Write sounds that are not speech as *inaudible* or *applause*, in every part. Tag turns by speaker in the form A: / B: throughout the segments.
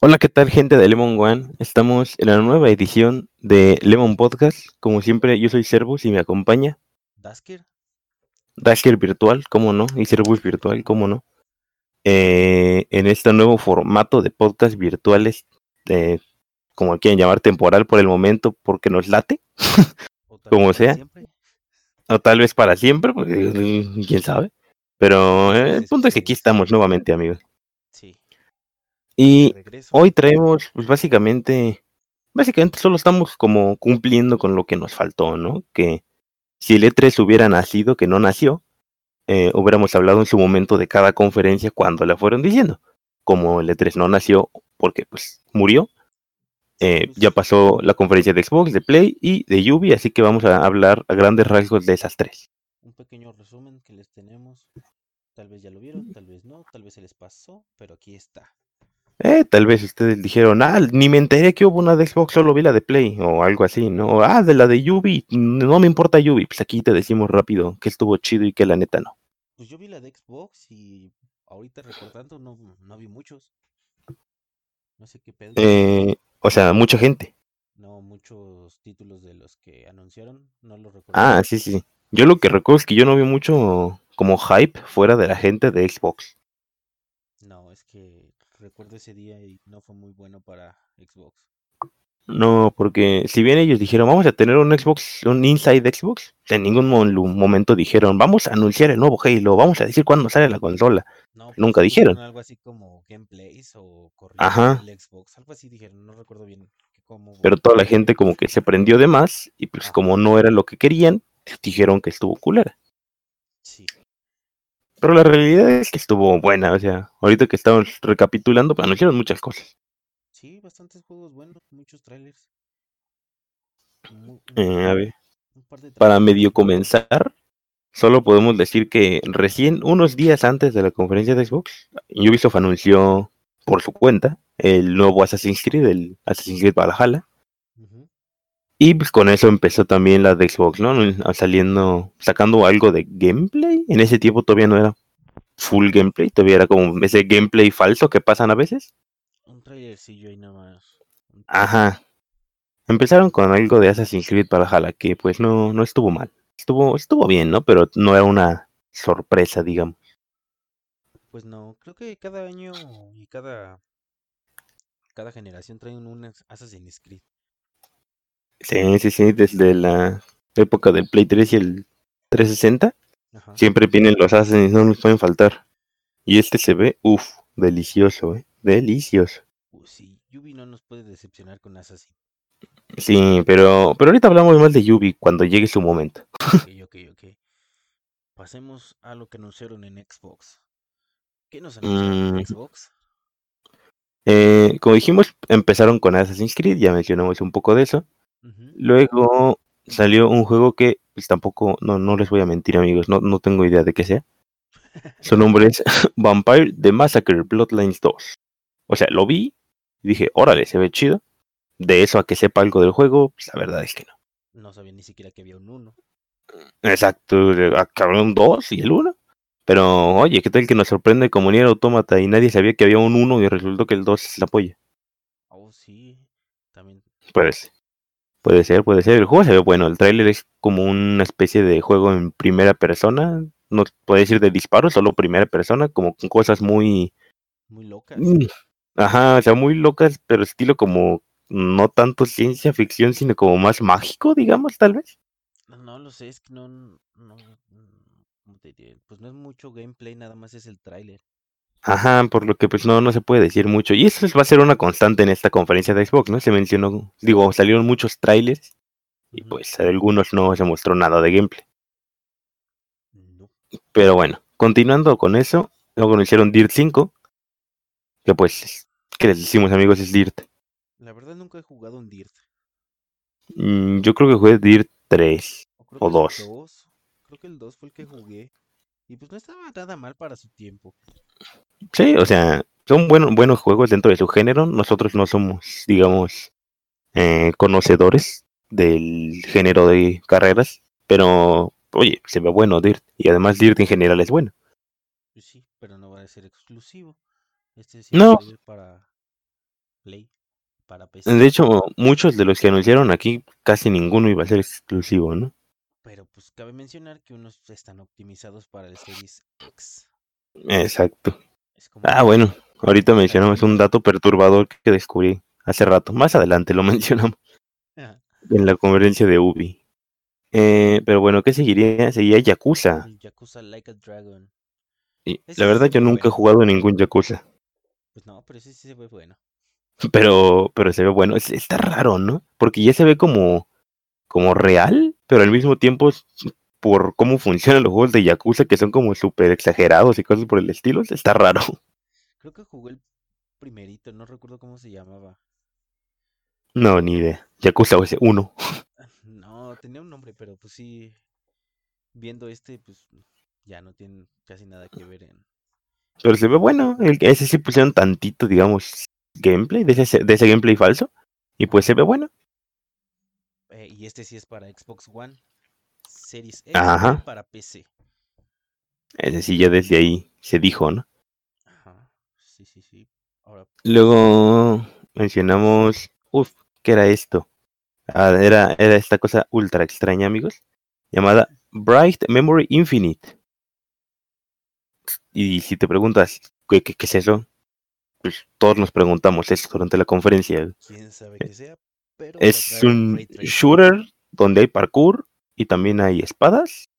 A: Hola, ¿qué tal gente de Lemon One? Estamos en la nueva edición de Lemon Podcast. Como siempre, yo soy Servus y me acompaña
B: Dasker.
A: Dasker Virtual, cómo no, y Servus Virtual, cómo no. Eh, en este nuevo formato de podcast virtuales, eh, como quieren llamar, temporal por el momento, porque nos late, *laughs* Como sea.
B: siempre.
A: o tal vez para siempre, porque mm, quién sabe. Pero eh, el punto es que aquí estamos nuevamente, amigos. Y. Hoy traemos, pues básicamente, básicamente solo estamos como cumpliendo con lo que nos faltó, ¿no? Que si el E3 hubiera nacido, que no nació, eh, hubiéramos hablado en su momento de cada conferencia cuando la fueron diciendo. Como el E3 no nació porque pues murió, eh, ya pasó la conferencia de Xbox, de Play y de Ubi, así que vamos a hablar a grandes rasgos de esas tres.
B: Un pequeño resumen que les tenemos. Tal vez ya lo vieron, tal vez no, tal vez se les pasó, pero aquí está.
A: Eh, tal vez ustedes dijeron, ah, ni me enteré que hubo una de Xbox, solo vi la de Play, o algo así, ¿no? Ah, de la de Ubi, no me importa Ubi, pues aquí te decimos rápido que estuvo chido y que la neta no.
B: Pues yo vi la de Xbox y ahorita recordando no, no vi muchos. No sé qué pedo.
A: Eh, o sea, mucha gente.
B: No muchos títulos de los que anunciaron, no los recuerdo.
A: Ah, sí, sí. Yo lo que recuerdo es que yo no vi mucho como hype fuera de la gente de Xbox.
B: Recuerdo ese día y no fue muy bueno para Xbox.
A: No, porque si bien ellos dijeron, vamos a tener un Xbox, un Inside Xbox, en ningún momento dijeron, vamos a anunciar el nuevo Halo, vamos a decir cuándo sale la consola.
B: No, pues
A: Nunca dijeron.
B: algo así como gameplays o
A: Ajá.
B: el Xbox, algo así dijeron, no recuerdo bien cómo.
A: Pero toda la gente como que se prendió de más y pues
B: Ajá.
A: como no era lo que querían, dijeron que estuvo culera.
B: Sí,
A: Pero la realidad es que estuvo buena, o sea, ahorita que estamos recapitulando, anunciaron muchas cosas.
B: sí, bastantes juegos buenos, muchos trailers.
A: Eh, a ver, para medio comenzar, solo podemos decir que recién unos días antes de la conferencia de Xbox, Ubisoft anunció por su cuenta el nuevo Assassin's Creed, el Assassin's Creed Valhalla.
B: Ujú.
A: Y pues con eso empezó también la de Xbox, ¿no? Saliendo, sacando algo de gameplay. En ese tiempo todavía no era full gameplay, todavía era como ese gameplay falso que pasan a veces.
B: Un trailercillo ahí nomás.
A: Ajá. Empezaron con algo de Assassin's Creed Valhalla, que pues no, no estuvo mal. Estuvo, estuvo bien, ¿no? Pero no era una sorpresa, digamos.
B: Pues no, creo que cada año y cada cada generación trae un, un As- Assassin's Creed.
A: Sí, sí, sí, desde la época del Play 3 y el 360,
B: Ajá.
A: siempre vienen los Assassins, no nos pueden faltar. Y este se ve, uff, delicioso, ¿eh? Delicioso.
B: Pues sí, Yubi no nos puede decepcionar con Assassin.
A: Sí, pero, pero ahorita hablamos más de Yubi cuando llegue su momento.
B: Ok, ok, ok. Pasemos a lo que anunciaron en Xbox. ¿Qué nos anunciaron
A: Mm.
B: en Xbox?
A: Eh, como dijimos, empezaron con Assassin's Creed, ya mencionamos un poco de eso. Luego salió un juego que pues tampoco, no, no les voy a mentir amigos, no, no tengo idea de qué sea. Su nombre es *laughs* Vampire the Massacre Bloodlines 2. O sea, lo vi y dije, órale, se ve chido. De eso a que sepa algo del juego, pues la verdad es que no.
B: No sabía ni siquiera que había un 1.
A: Exacto, acabó un 2 y el 1. Pero oye, ¿qué tal que nos sorprende como Nier Automata y nadie sabía que había un 1 y resultó que el 2 es la polla?
B: Oh, sí. También.
A: Pues puede ser, puede ser. El juego se ve bueno, el tráiler es como una especie de juego en primera persona. No puede decir de disparo, solo primera persona, como con cosas muy...
B: Muy locas.
A: Mm, Ajá, o sea, muy locas, pero estilo como no tanto ciencia ficción, sino como más mágico, digamos, tal vez.
B: No, no lo sé, es que no, no, no, ¿cómo te diré? Pues no es mucho gameplay, nada más es el tráiler.
A: Ajá, por lo que pues no, no se puede decir mucho. Y eso va a ser una constante en esta conferencia de Xbox, ¿no? Se mencionó, digo, salieron muchos trailers y pues algunos no se mostró nada de gameplay.
B: No.
A: Pero bueno, continuando con eso, luego anunciaron Dirt 5, que pues, ¿qué les decimos amigos? Es Dirt.
B: La verdad nunca he jugado un Dirt.
A: Mm, yo creo que jugué Dirt 3.
B: O, creo
A: O
B: que
A: dos.
B: El 2. Creo que el 2 fue el que jugué. Y pues no estaba nada mal para su tiempo.
A: Sí, o sea, son buenos, buenos juegos dentro de su género. Nosotros no somos, digamos, eh, conocedores del género de carreras, pero oye, se ve bueno Dirt. Y además Dirt en general es bueno.
B: Pues sí, pero no va a ser exclusivo. Este sí
A: No.
B: va a salir para Play para PC.
A: De hecho, muchos de los que anunciaron aquí, casi ninguno iba a ser exclusivo, ¿no?
B: Pero pues cabe mencionar que unos están optimizados para el Series X.
A: Exacto.
B: Es como
A: Ah, bueno, ahorita mencionamos un dato perturbador que descubrí hace rato. Más adelante lo *laughs* mencionamos
B: Ajá,
A: en la conferencia de Ubi. Eh, pero bueno, ¿qué seguiría? Seguía Yakuza.
B: Yakuza Like a Dragon.
A: Y la verdad, yo nunca he jugado ningún Yakuza.
B: Pues no, pero ese sí se ve bueno. *laughs*
A: Pero, pero se ve bueno. Es- está raro, ¿no? Porque ya se ve como, como real, pero al mismo tiempo, por cómo funcionan los juegos de Yakuza, que son como súper exagerados y cosas por el estilo, está raro. *laughs*
B: Creo que jugué el primerito, no recuerdo cómo se llamaba.
A: No, ni idea. Yakuza OS 1. *laughs*
B: No, tenía un nombre, pero pues sí, viendo este, pues ya no tiene casi nada que ver en...
A: Pero se ve bueno. El, ese sí pusieron tantito, digamos, gameplay, de ese, de ese gameplay falso. Y pues se ve bueno.
B: eh, y este sí es para Xbox One, Series X
A: Ajá.
B: para PC.
A: Ese sí ya desde ahí se dijo, ¿no?
B: Ajá, sí, sí, sí. Ahora,
A: Luego mencionamos, uff, ¿qué era esto? Ah, era, era esta cosa ultra extraña, amigos, llamada Bright Memory Infinite. Y si te preguntas, ¿qué, qué, qué es eso? Pues todos nos preguntamos eso durante la conferencia.
B: quién sabe qué sea, pero va a
A: Es un shooter donde hay parkour y también hay espadas.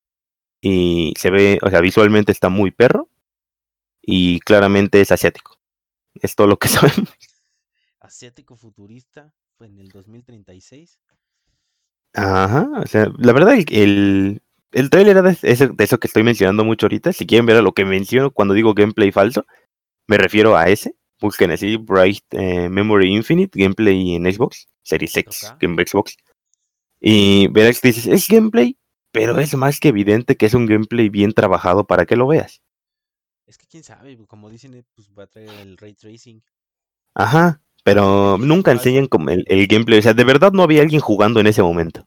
A: Y se ve, o sea, visualmente está muy perro. Y claramente es asiático. Es todo lo que *laughs* sabemos.
B: Asiático futurista fue en el 2036.
A: Ajá, o sea, la verdad el, el, el trailer era de eso, de eso que estoy mencionando mucho ahorita. Si quieren ver a lo que menciono cuando digo gameplay falso, me refiero a ese. Busquen así Bright eh, Memory Infinite, gameplay en Xbox, Series X,
B: 4K.
A: Game Xbox. Y verás que dices, es gameplay, pero es más que evidente que es un gameplay bien trabajado para que lo veas.
B: Es que quién sabe, como dicen, eh, pues va a traer el ray tracing.
A: Ajá, pero
B: Gameplay
A: nunca enseñan como el, el gameplay. O sea, de verdad no había alguien jugando en ese momento.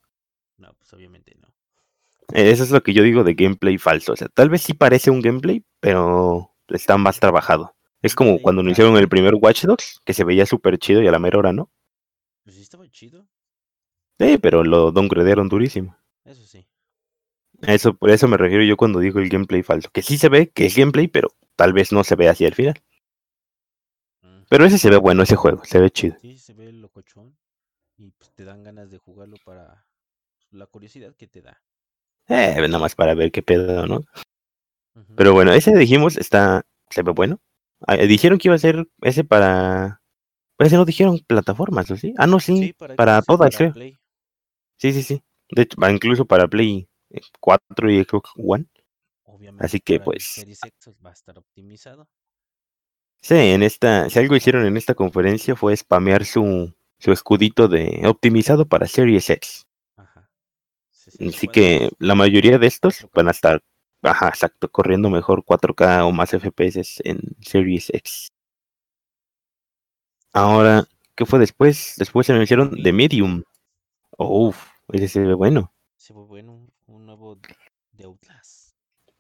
B: No, pues obviamente no.
A: Eh, Eso es lo que yo digo de gameplay falso. O sea, tal vez sí parece un gameplay, pero está más trabajado. Es como cuando anunciaron el primer Watch Dogs, que se veía súper chido y a la mera hora, ¿no?
B: Pues sí estaba chido,
A: Sí, pero lo downgradearon durísimo.
B: eso sí.
A: Eso, por eso me refiero yo cuando digo el gameplay falso. Que sí se ve que es gameplay, pero tal vez no se ve así al final.
B: Mm.
A: Pero ese se ve bueno, ese juego, se ve chido.
B: Sí, se ve locochón y pues te dan ganas de jugarlo para pues, la curiosidad que te da.
A: Eh, nada más para ver qué pedo, ¿no? Pero bueno, ese dijimos, está, se ve bueno. Ah, eh, dijeron que iba a ser ese para... Ese no dijeron plataformas, ¿o sí? Ah, no, sí, para,
B: Xbox y
A: todas,
B: para
A: creo.
B: Play.
A: Sí, sí, sí. De hecho, va incluso para Play eh, 4 y Xbox One.
B: Obviamente
A: Así que, pues,
B: Series X va a estar optimizado.
A: Sí, en esta, si algo hicieron en esta conferencia fue spamear su, su escudito de optimizado para Series X.
B: Ajá.
A: Así
B: 60
A: que la mayoría de estos
B: 4K.
A: van a estar, ajá, exacto, corriendo mejor 4K o más FPS en Series X. Ahora, ¿qué fue después? Después se anunciaron The Medium. Uf, ese se ve bueno.
B: Se ve bueno un, un nuevo de Outlast.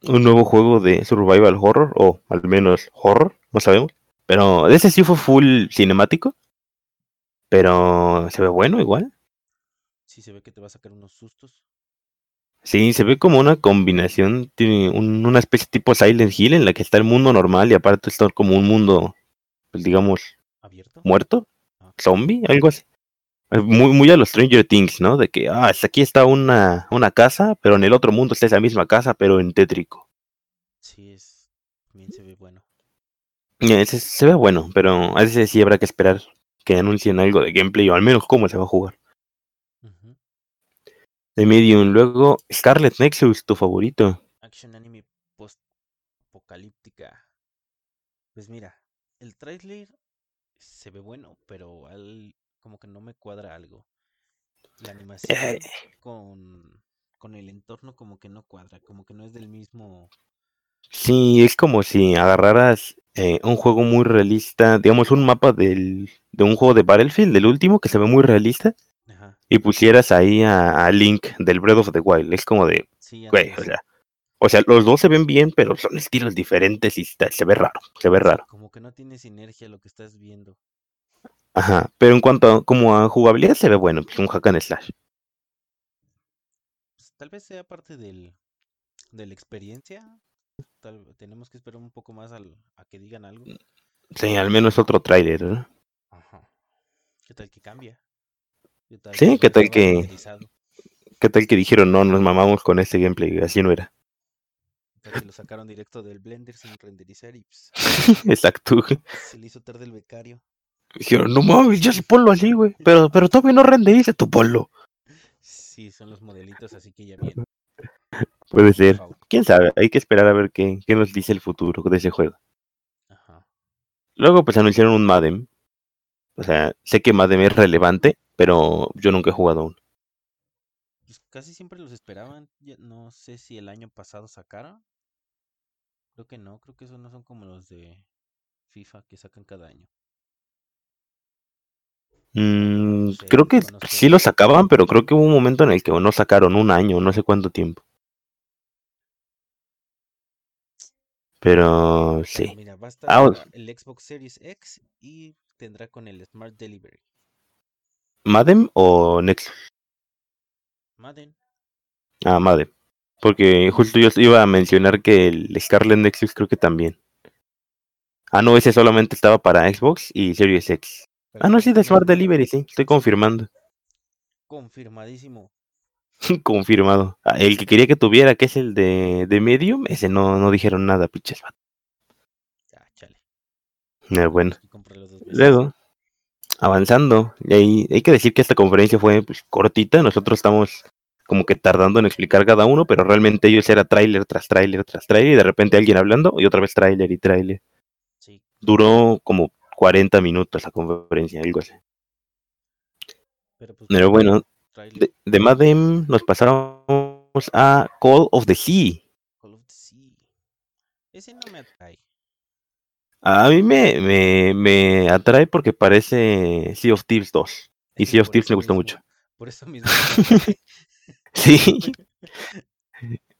A: Un nuevo juego de survival horror, o al menos horror, no sabemos. Pero ese sí fue full cinemático. Pero se ve bueno igual.
B: Sí se ve que te va a sacar unos sustos.
A: Sí, se ve como una combinación, tiene un- una especie tipo Silent Hill en la que está el mundo normal y aparte está como un mundo, pues digamos,
B: ¿Abierto?
A: muerto,
B: Ah,
A: zombie, algo así. Eh, Muy, muy a los Stranger Things, ¿no? De que, ah, aquí está una, una casa, pero en el otro mundo está esa misma casa, pero en tétrico.
B: Sí, es. También se ve bueno.
A: Ese se ve bueno, pero a ese sí habrá que esperar que anuncien algo de gameplay o al menos cómo se va a jugar. De Medium, luego Scarlet Nexus, tu favorito.
B: Action anime post-apocalíptica. Pues mira, el trailer se ve bueno, pero al, como que no me cuadra algo. La animación
A: Eh.
B: con, con el entorno como que no cuadra, como que no es del mismo...
A: Sí, es como si agarraras eh, un juego muy realista, digamos un mapa del, de un juego de Battlefield, del último, que se ve muy realista,
B: Ajá,
A: y pusieras ahí a, a Link del Breath of the Wild. Es como de,
B: sí,
A: güey, o sea, o sea, los dos se ven bien, pero son estilos diferentes y se ve raro, se ve raro.
B: Como que no tiene sinergia lo que estás viendo.
A: Ajá, pero en cuanto a, como a jugabilidad se ve bueno, pues un hack and slash.
B: Pues, tal vez sea parte del, de la experiencia. Tal, tenemos que esperar un poco más al, a que digan algo.
A: Sí, al menos otro tráiler, ¿no?
B: Ajá. ¿Qué tal que cambia? ¿Qué tal
A: Sí,
B: solo
A: ¿qué tal que-? ¿Qué tal que dijeron, no, nos mamamos con este gameplay? Así no era.
B: ¿Qué tal que lo sacaron directo del Blender sin renderizar y pues, *laughs*
A: Exacto.
B: se le hizo tarde el becario?
A: Dijeron, no mames, ya se ponlo así, güey. Pero, pero todavía no renderiza tu polo.
B: Sí, son los modelitos, así que ya bien.
A: Puede ser. Quién sabe, hay que esperar a ver qué, qué nos dice el futuro de ese juego.
B: Ajá.
A: Luego, pues anunciaron un Madem. O sea, sé que Madem es relevante, pero yo nunca he jugado aún.
B: Pues casi siempre los esperaban. no sé si el año pasado sacaron. Creo que no, creo que esos no son como los de FIFA que sacan cada año.
A: Mm, creo que sí lo sacaban, pero creo que hubo un momento en el que no sacaron un año, no sé cuánto tiempo. Pero sí.
B: mira, va a estar
A: Ah,
B: el Xbox Series X y tendrá con el Smart Delivery.
A: ¿Madem o Nexus?
B: Madden.
A: Ah, Madem. Porque justo yo iba a mencionar que el Scarlet Nexus creo que también. Ah, no, ese solamente estaba para Xbox y Series X. Ah, no, sí, de Smart Delivery, sí, estoy confirmando.
B: Confirmadísimo. *laughs*
A: Confirmado. Ah, el que quería que tuviera, que es el de, de Medium, ese no, no dijeron nada, pinches.
B: Ya, chale.
A: Eh, bueno, luego, avanzando, y ahí hay que decir que esta conferencia fue pues, cortita, nosotros estamos como que tardando en explicar cada uno, pero realmente ellos era tráiler tras tráiler tras tráiler, y de repente alguien hablando, y otra vez tráiler y tráiler.
B: Sí.
A: Duró como 40 minutos la conferencia, algo así.
B: Pero pues
A: Pero bueno, de, de Madden nos pasamos a Call of the Sea.
B: Call of the Sea. Ese no me atrae.
A: A mí me, me, me atrae porque parece Sea of Thieves 2. Y Sea of Thieves me gustó
B: mismo-
A: mucho.
B: Por eso mismo. *laughs*
A: Sí.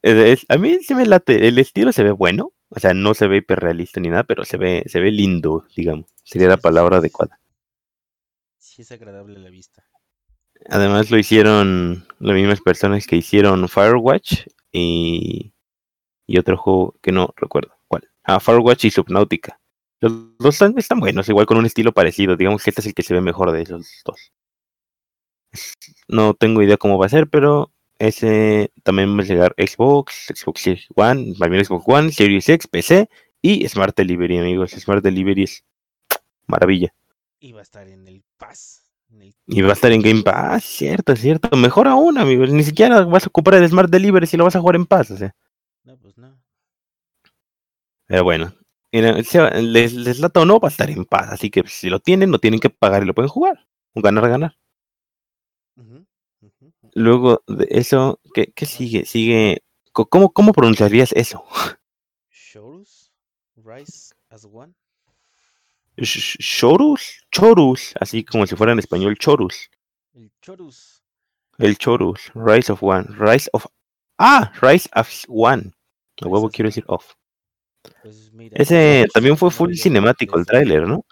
A: Es- es- a mí se me late. El estilo se ve bueno. O sea, no se ve hiperrealista ni nada, pero se ve, se ve lindo, digamos. Sería la palabra adecuada.
B: Sí, es agradable la vista.
A: Además lo hicieron las mismas personas que hicieron Firewatch y, y otro juego que no recuerdo cuál. Ah, Firewatch y Subnautica. Los dos están, están buenos, igual con un estilo parecido. Digamos que este es el que se ve mejor de esos dos. No tengo idea cómo va a ser, pero ese también va a llegar Xbox, Xbox Series One, también Xbox One, Series X, PC y Smart Delivery, amigos. Smart Delivery es maravilla.
B: Y va a estar en el Pass. en el
A: Y va a estar en Game Pass, cierto, cierto. Mejor aún, amigos. Ni siquiera vas a ocupar el Smart Delivery si lo vas a jugar en paz, o sea.
B: No, pues no.
A: Pero bueno, mira, les, les lata o no, va a estar en paz. Así que si lo tienen, no tienen que pagar y lo pueden jugar. Un ganar, ganar. Luego de eso, ¿qué, qué sigue? Sigue. ¿Cómo, ¿Cómo pronunciarías eso? *laughs*
B: Chorus. Rise as one.
A: ¿Chorus? Chorus. Así como si fuera en español, Chorus.
B: El Chorus.
A: El Chorus. Rise of One. Rise of. Ah, Rise of One. A huevo quiero decir off.
B: Pues mira.
A: Ese
B: pues,
A: también fue full cinemático el tráiler, ¿no?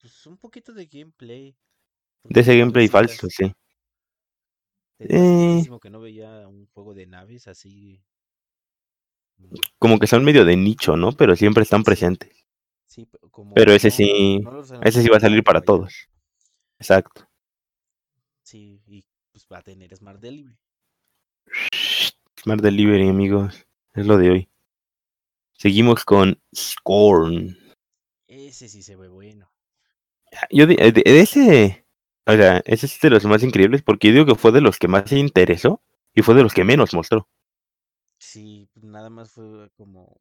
B: Pues un poquito de gameplay.
A: De ese gameplay falso, sí. Eh.
B: que no veía un juego de naves así.
A: Como que son medio de nicho, ¿no? Pero siempre están presentes.
B: Sí, pe- como
A: Pero ese
B: no-
A: sí,
B: no
A: ese sí va a salir para todos. Exacto.
B: Sí, y pues va a tener Smart Delivery.
A: Smart Delivery, amigos. Es lo de hoy. Seguimos con Scorn.
B: Ese sí se ve bueno.
A: Yo di- de, de ese, o sea, ese es de los más increíbles porque yo digo que fue de los que más se interesó y fue de los que menos mostró.
B: Sí, pues, nada más fue como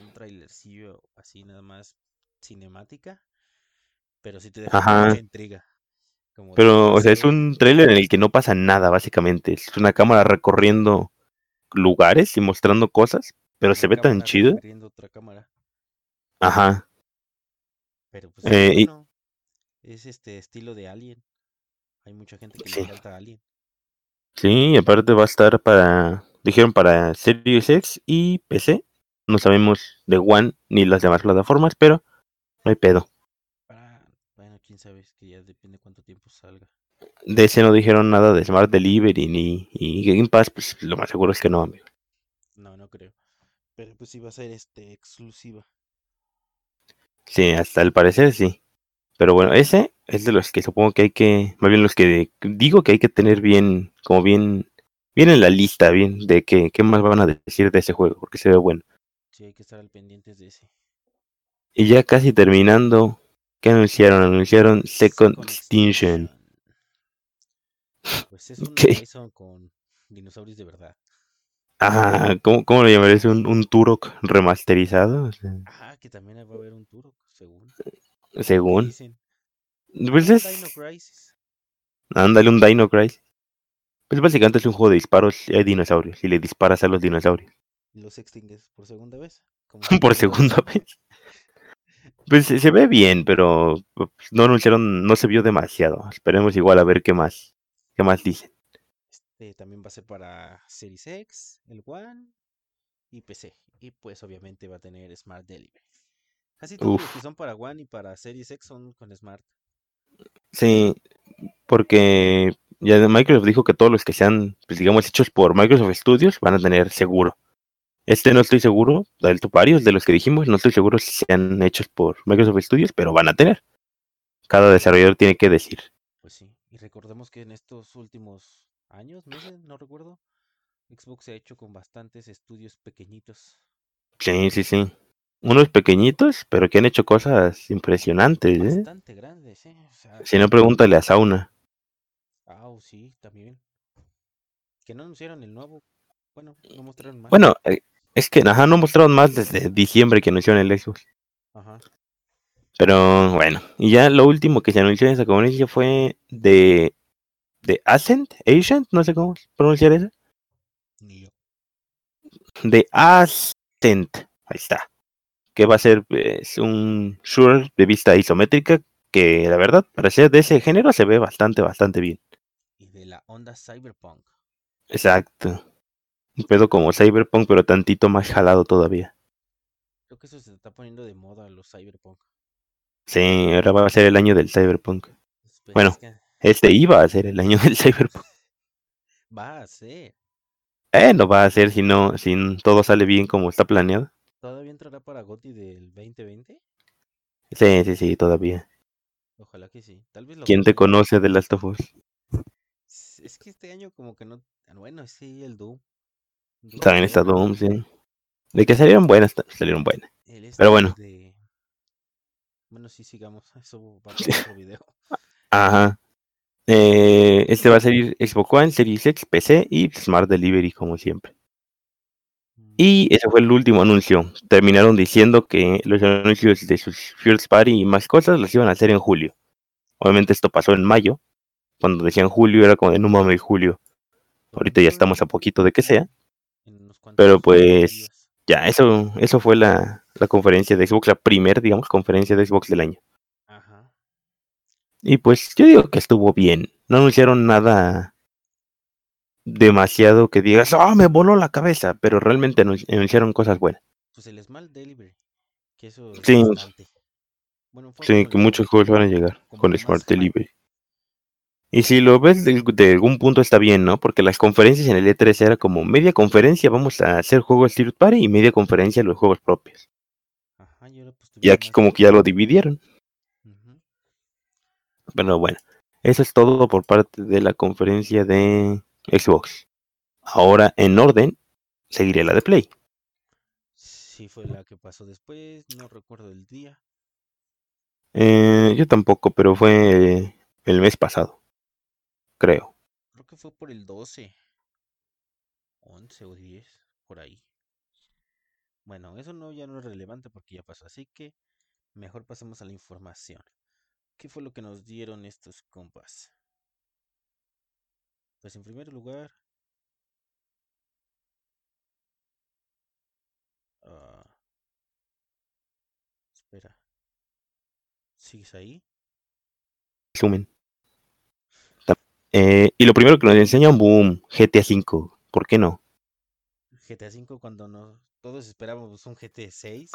B: un trailercillo así, nada más cinemática. Pero sí te deja
A: Ajá.
B: mucha intriga. Como
A: Pero, o sea, es un trailer en el que no pasa nada, básicamente. Es una cámara recorriendo lugares y mostrando cosas, pero se ve tan chido.
B: recorriendo otra cámara.
A: Ajá.
B: Pero pues
A: Eh, y-.
B: Es este estilo de Alien. Hay mucha gente que
A: Sí.
B: le encanta Alien.
A: Sí, aparte va a estar para, dijeron para Series X y PC. No sabemos de One ni las demás plataformas, pero no hay pedo.
B: Para, bueno, quién sabe, es que ya depende cuánto tiempo salga.
A: De ese no dijeron nada de Smart Delivery ni y Game Pass, pues lo más seguro es que no, amigo.
B: No, no creo. Pero pues sí va a ser este exclusiva.
A: Sí, hasta el parecer sí. Pero bueno, ese es de los que supongo que hay que, más bien los que digo que hay que tener bien, como bien, bien en la lista, bien, de qué, qué más van a decir de ese juego, porque se ve bueno.
B: Sí, hay que estar al pendiente de ese.
A: Y ya casi terminando, ¿qué anunciaron? Anunciaron Second, Extinction.
B: Pues es un. Horizon con dinosaurios de verdad.
A: Ah, ¿cómo, cómo lo llamarías? ¿Un, un Turok remasterizado? O sea,
B: Ajá, que también va a haber un Turok, según.
A: según.
B: Dicen.
A: Pues es,
B: Dino Crisis.
A: ándale, un Dino Crisis. Pues básicamente es un juego de disparos y hay dinosaurios y le disparas a los dinosaurios.
B: Y los extingues por segunda vez. como *laughs*
A: Por segunda vez. *laughs* Pues se ve bien, pero pues, no anunciaron, no se vio demasiado. Esperemos igual a ver qué más, qué más dicen.
B: Este también va a ser para Series X, el One y PC. Y pues obviamente va a tener Smart Delivery. Casi todos los que son para One y para Series X son con Smart.
A: Sí, porque ya Microsoft dijo que todos los que sean, pues digamos, hechos por Microsoft Studios van a tener seguro. Este no estoy seguro, del varios de los que dijimos, no estoy seguro si sean hechos por Microsoft Studios, pero van a tener. Cada desarrollador tiene que decir.
B: Pues sí. Y recordemos que en estos últimos años, meses, no recuerdo, Xbox se ha hecho con bastantes estudios pequeñitos.
A: Sí, sí, sí. Unos pequeñitos, pero que han hecho cosas impresionantes, ¿eh?
B: Bastante grandes, ¿eh? O sea,
A: Si no, pregúntale a Sauna.
B: ah, sí, también. Que no anunciaron el nuevo. Bueno, no mostraron más.
A: Bueno, eh, es que ajá, no mostraron más desde diciembre que anunciaron el Xbox.
B: Ajá.
A: Pero bueno, y ya lo último que se anunció en esa conferencia fue de, de Ascent, Ascent, no sé cómo pronunciar eso.
B: Ni yo.
A: De Ascent, ahí está. Que va a ser pues, un shooter de vista isométrica que la verdad, para ser de ese género, se ve bastante, bastante bien.
B: Y de la onda Cyberpunk.
A: Exacto. Un pedo como Cyberpunk, pero tantito más jalado todavía.
B: Creo que eso se está poniendo de moda los Cyberpunk.
A: Sí, ahora va a ser el año del Cyberpunk.
B: Pues
A: Bueno.
B: es que
A: Este iba a ser el año del Cyberpunk. *laughs*
B: va a ser.
A: Eh, no va a ser si no, si todo sale bien como está planeado.
B: ¿Todavía entrará para GOTY del 2020?
A: Sí, sí, sí, todavía.
B: Ojalá que sí. Tal vez lo
A: ¿Quién te conoce de Last of Us?
B: Es que este año como que no... Bueno, sí, el Doom. Doom
A: También está Doom, sí. De que salieron buenas, salieron buenas.
B: este
A: Pero bueno.
B: de- Bueno, sí, sigamos. *laughs* Eso va para otro *laughs* video.
A: Ajá. Eh, este va a salir Xbox One, Series X, PC y Smart Delivery, como siempre.
B: Mm,
A: Y ese fue el último anuncio. Terminaron diciendo que los anuncios de sus First Party y más cosas los iban a hacer en julio. Obviamente esto pasó en mayo. Cuando decían julio era como de no mames, julio. Ahorita ya estamos a poquito de que sea. Pero pues. Ya, eso, eso fue la, la conferencia de Xbox, la primera, digamos, conferencia de Xbox del año.
B: Ajá.
A: Y pues yo digo que estuvo bien. No anunciaron nada demasiado que digas, ah, me voló la cabeza, pero realmente anun- anunciaron cosas buenas.
B: Pues el Smart Delivery. Que eso es
A: Sí.
B: bastante. Bueno, fue
A: Sí, que
B: el
A: muchos juegos van a llegar con
B: lo
A: Smart. Delivery. Y si lo ves de, de algún punto está bien, ¿no? Porque las conferencias en el E3 era como media conferencia vamos a hacer juegos third party y media conferencia los juegos propios.
B: Ajá, y ahora pues
A: Y
B: tuvieron
A: aquí como que ya lo dividieron.
B: Ujú.
A: Pero bueno, eso es todo por parte de la conferencia de Xbox. Ahora, en orden, seguiré la de Play.
B: Sí, fue la que pasó después. No recuerdo el día.
A: Eh, yo tampoco, pero fue el mes pasado, creo.
B: Creo que fue por el 12. 11 o 10, por ahí. Bueno, eso no ya no es relevante porque ya pasó, así que mejor pasemos a la información. ¿Qué fue lo que nos dieron estos compas? Pues en primer lugar, ah, espera, ¿sigues ahí?
A: Resumen. Eh, y lo primero que nos enseñan, boom, GTA V. ¿Por qué no?
B: GTA V cuando no, todos esperábamos un GT 6.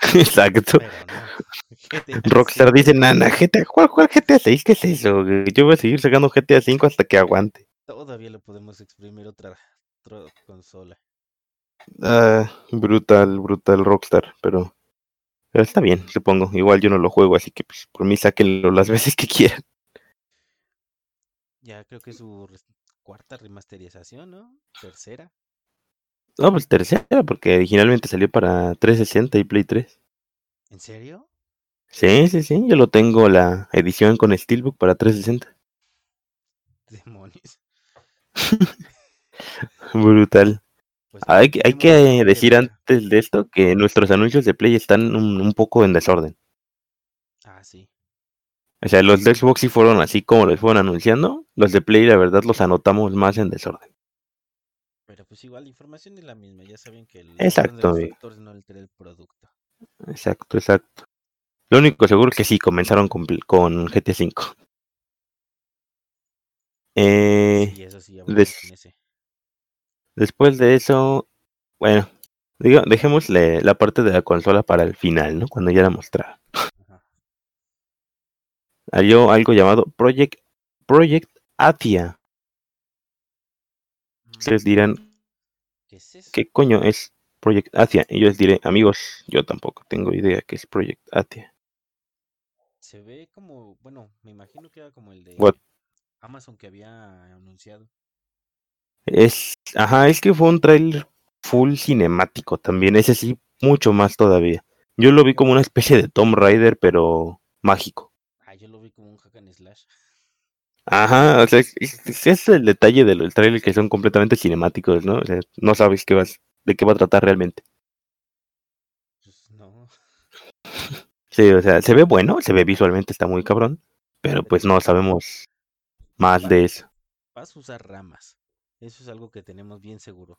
B: *laughs*
A: Exacto.
B: No. *laughs* GTA
A: Rockstar dice, nana, GTA, ¿cuál, cuál GTA 6? ¿Qué es eso? Yo voy a seguir sacando GTA 5 hasta que aguante.
B: Todavía le podemos exprimir otra, otra consola.
A: Ah, brutal, brutal Rockstar, pero, pero está bien, supongo. Igual yo no lo juego, así que pues, por mí sáquenlo las *laughs* veces que quieran.
B: Ya creo que es su cuarta remasterización, ¿no? Tercera.
A: No, pues tercera, porque originalmente salió para 360 y Play 3.
B: ¿En serio?
A: Sí, sí, sí, yo lo tengo la edición con Steelbook para 360.
B: Demonios. *laughs*
A: Brutal.
B: Pues
A: Hay, que- hay que decir antes de esto que nuestros anuncios de Play están un, un poco en desorden.
B: Ah, sí.
A: O sea, los de Xbox sí fueron así como los fueron anunciando. Los de Play, la verdad, los anotamos más en desorden.
B: Pero pues igual la información es la misma. Ya saben que el
A: Exacto,
B: de los no altera el producto.
A: Exacto, exacto. Lo único seguro es que sí, comenzaron con, con GTA V. Eh,
B: Sí, eso sí,
A: des- después de eso, bueno, digo, dejémosle la parte de la consola para el final, ¿no? Cuando ya la mostrara. Salió algo llamado Project, Project Atia. Ustedes dirán,
B: ¿Qué es eso?
A: ¿qué coño es Project Atia? Y yo les diré, amigos, yo tampoco tengo idea qué es Project Atia.
B: Se ve como, bueno, me imagino que era como el de
A: What?
B: Amazon que había anunciado.
A: Es, ajá, es que fue un trailer full cinemático también, ese sí, mucho más todavía. Yo lo vi como una especie de Tomb Raider, pero mágico.
B: Ah, yo lo vi como un slash.
A: Ajá, o sea, es, es- es- es el detalle del trailer que son completamente cinemáticos, ¿no? O sea, no sabes qué vas, de qué va a tratar realmente.
B: Pues no. *laughs*
A: Sí, o sea, se ve bueno, se ve visualmente, está muy cabrón, pero pues no sabemos más de eso.
B: Vas a usar ramas. Eso es algo que tenemos bien seguro.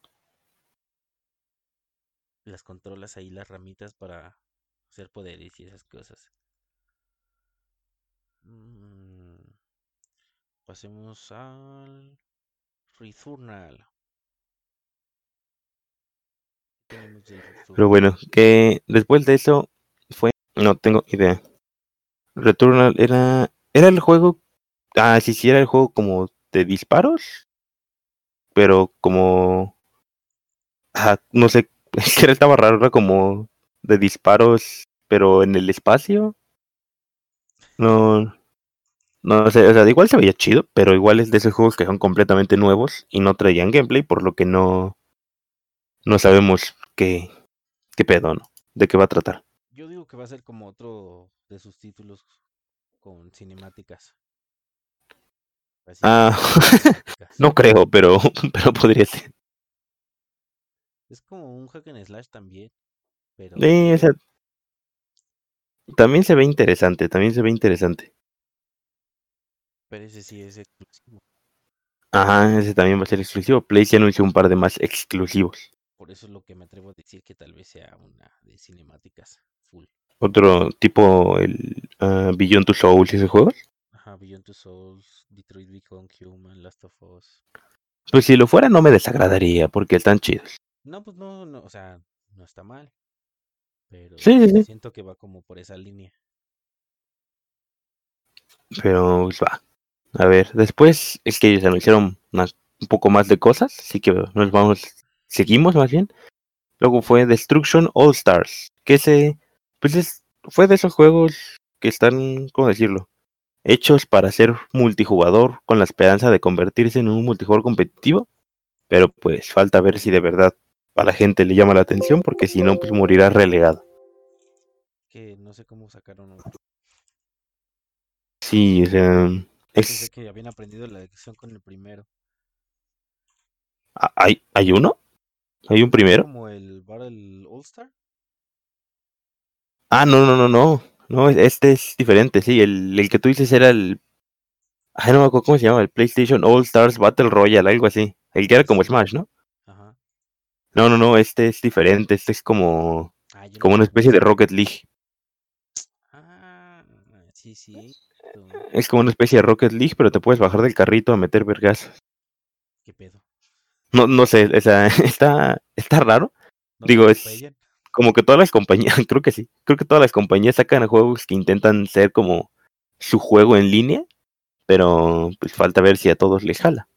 B: Las controlas ahí, las ramitas para hacer poderes y esas cosas. Mm, Pasemos al Returnal. ¿Qué tenemos del
A: Pero bueno, que después de eso fue, no tengo idea. Returnal era, era el juego, ah, sí, sí, era el juego como de disparos, pero como, ah, no sé, *laughs* es que estaba raro, era como de disparos, pero en el espacio. No, no sé, o sea, igual se veía chido, pero igual es de esos juegos que son completamente nuevos y no traían gameplay, por lo que no, no sabemos qué, qué pedo, ¿no? De qué va a tratar.
B: Yo digo que va a ser como otro de sus títulos con cinemáticas. Así,
A: Ah,
B: cinemáticas. *laughs*
A: no creo, pero, *laughs* pero podría ser.
B: Es como un hack and slash también. Pero
A: Sí, o sea, también se ve interesante, también se ve interesante.
B: Pero ese sí es exclusivo.
A: Ajá, ese también va a ser exclusivo. Play se anunció un par de más exclusivos.
B: Por eso es lo que me atrevo a decir que tal vez sea una de cinemáticas full.
A: Otro tipo, el ah, Beyond Two Souls y esos juegos.
B: Ajá, Beyond Two Souls, Detroit Become Human, Last of Us.
A: Pues si lo fuera no me desagradaría, porque están chidos.
B: No, pues no, no, o sea, no está mal. Pero
A: Sí, sí, sí.
B: siento que va como por esa línea.
A: Pero pues va. A ver, después es que ellos anunciaron más- un poco más de cosas, así que nos vamos, seguimos más bien. Luego fue Destruction All Stars, que ese, pues es, fue de esos juegos que están, ¿cómo decirlo? Hechos para ser multijugador con la esperanza de convertirse en un multijugador competitivo, pero pues falta ver si de verdad a la gente le llama la atención, porque si no, pues morirá relegado.
B: Que no sé cómo sacaron otro.
A: Sí, o sea,
B: Pensé
A: es,
B: que habían aprendido la lección con el primero.
A: ¿hay, ¿hay uno? ¿Hay un primero?
B: Como el Battle All Star.
A: Ah, no, no, no, no. No, este es diferente, sí. El, el que tú dices era el. Ay, no me acuerdo cómo se llama, el PlayStation All Stars Battle Royale, algo así. El que era como. Smash, ¿no?
B: Ajá.
A: No, no, no, este es diferente. Este es como,
B: Ah, no
A: como una especie de. Rocket League.
B: Sí, sí. tú,
A: Es como una especie de Rocket League, pero te puedes bajar del carrito a meter vergas.
B: ¿Qué pedo?
A: No, no sé, o sea, *laughs* está, está raro.
B: ¿No
A: Digo, es- como que todas las compañías, *laughs* creo que sí, creo que todas las compañías sacan juegos que intentan ser como su juego en línea, pero pues falta ver si a todos les jala.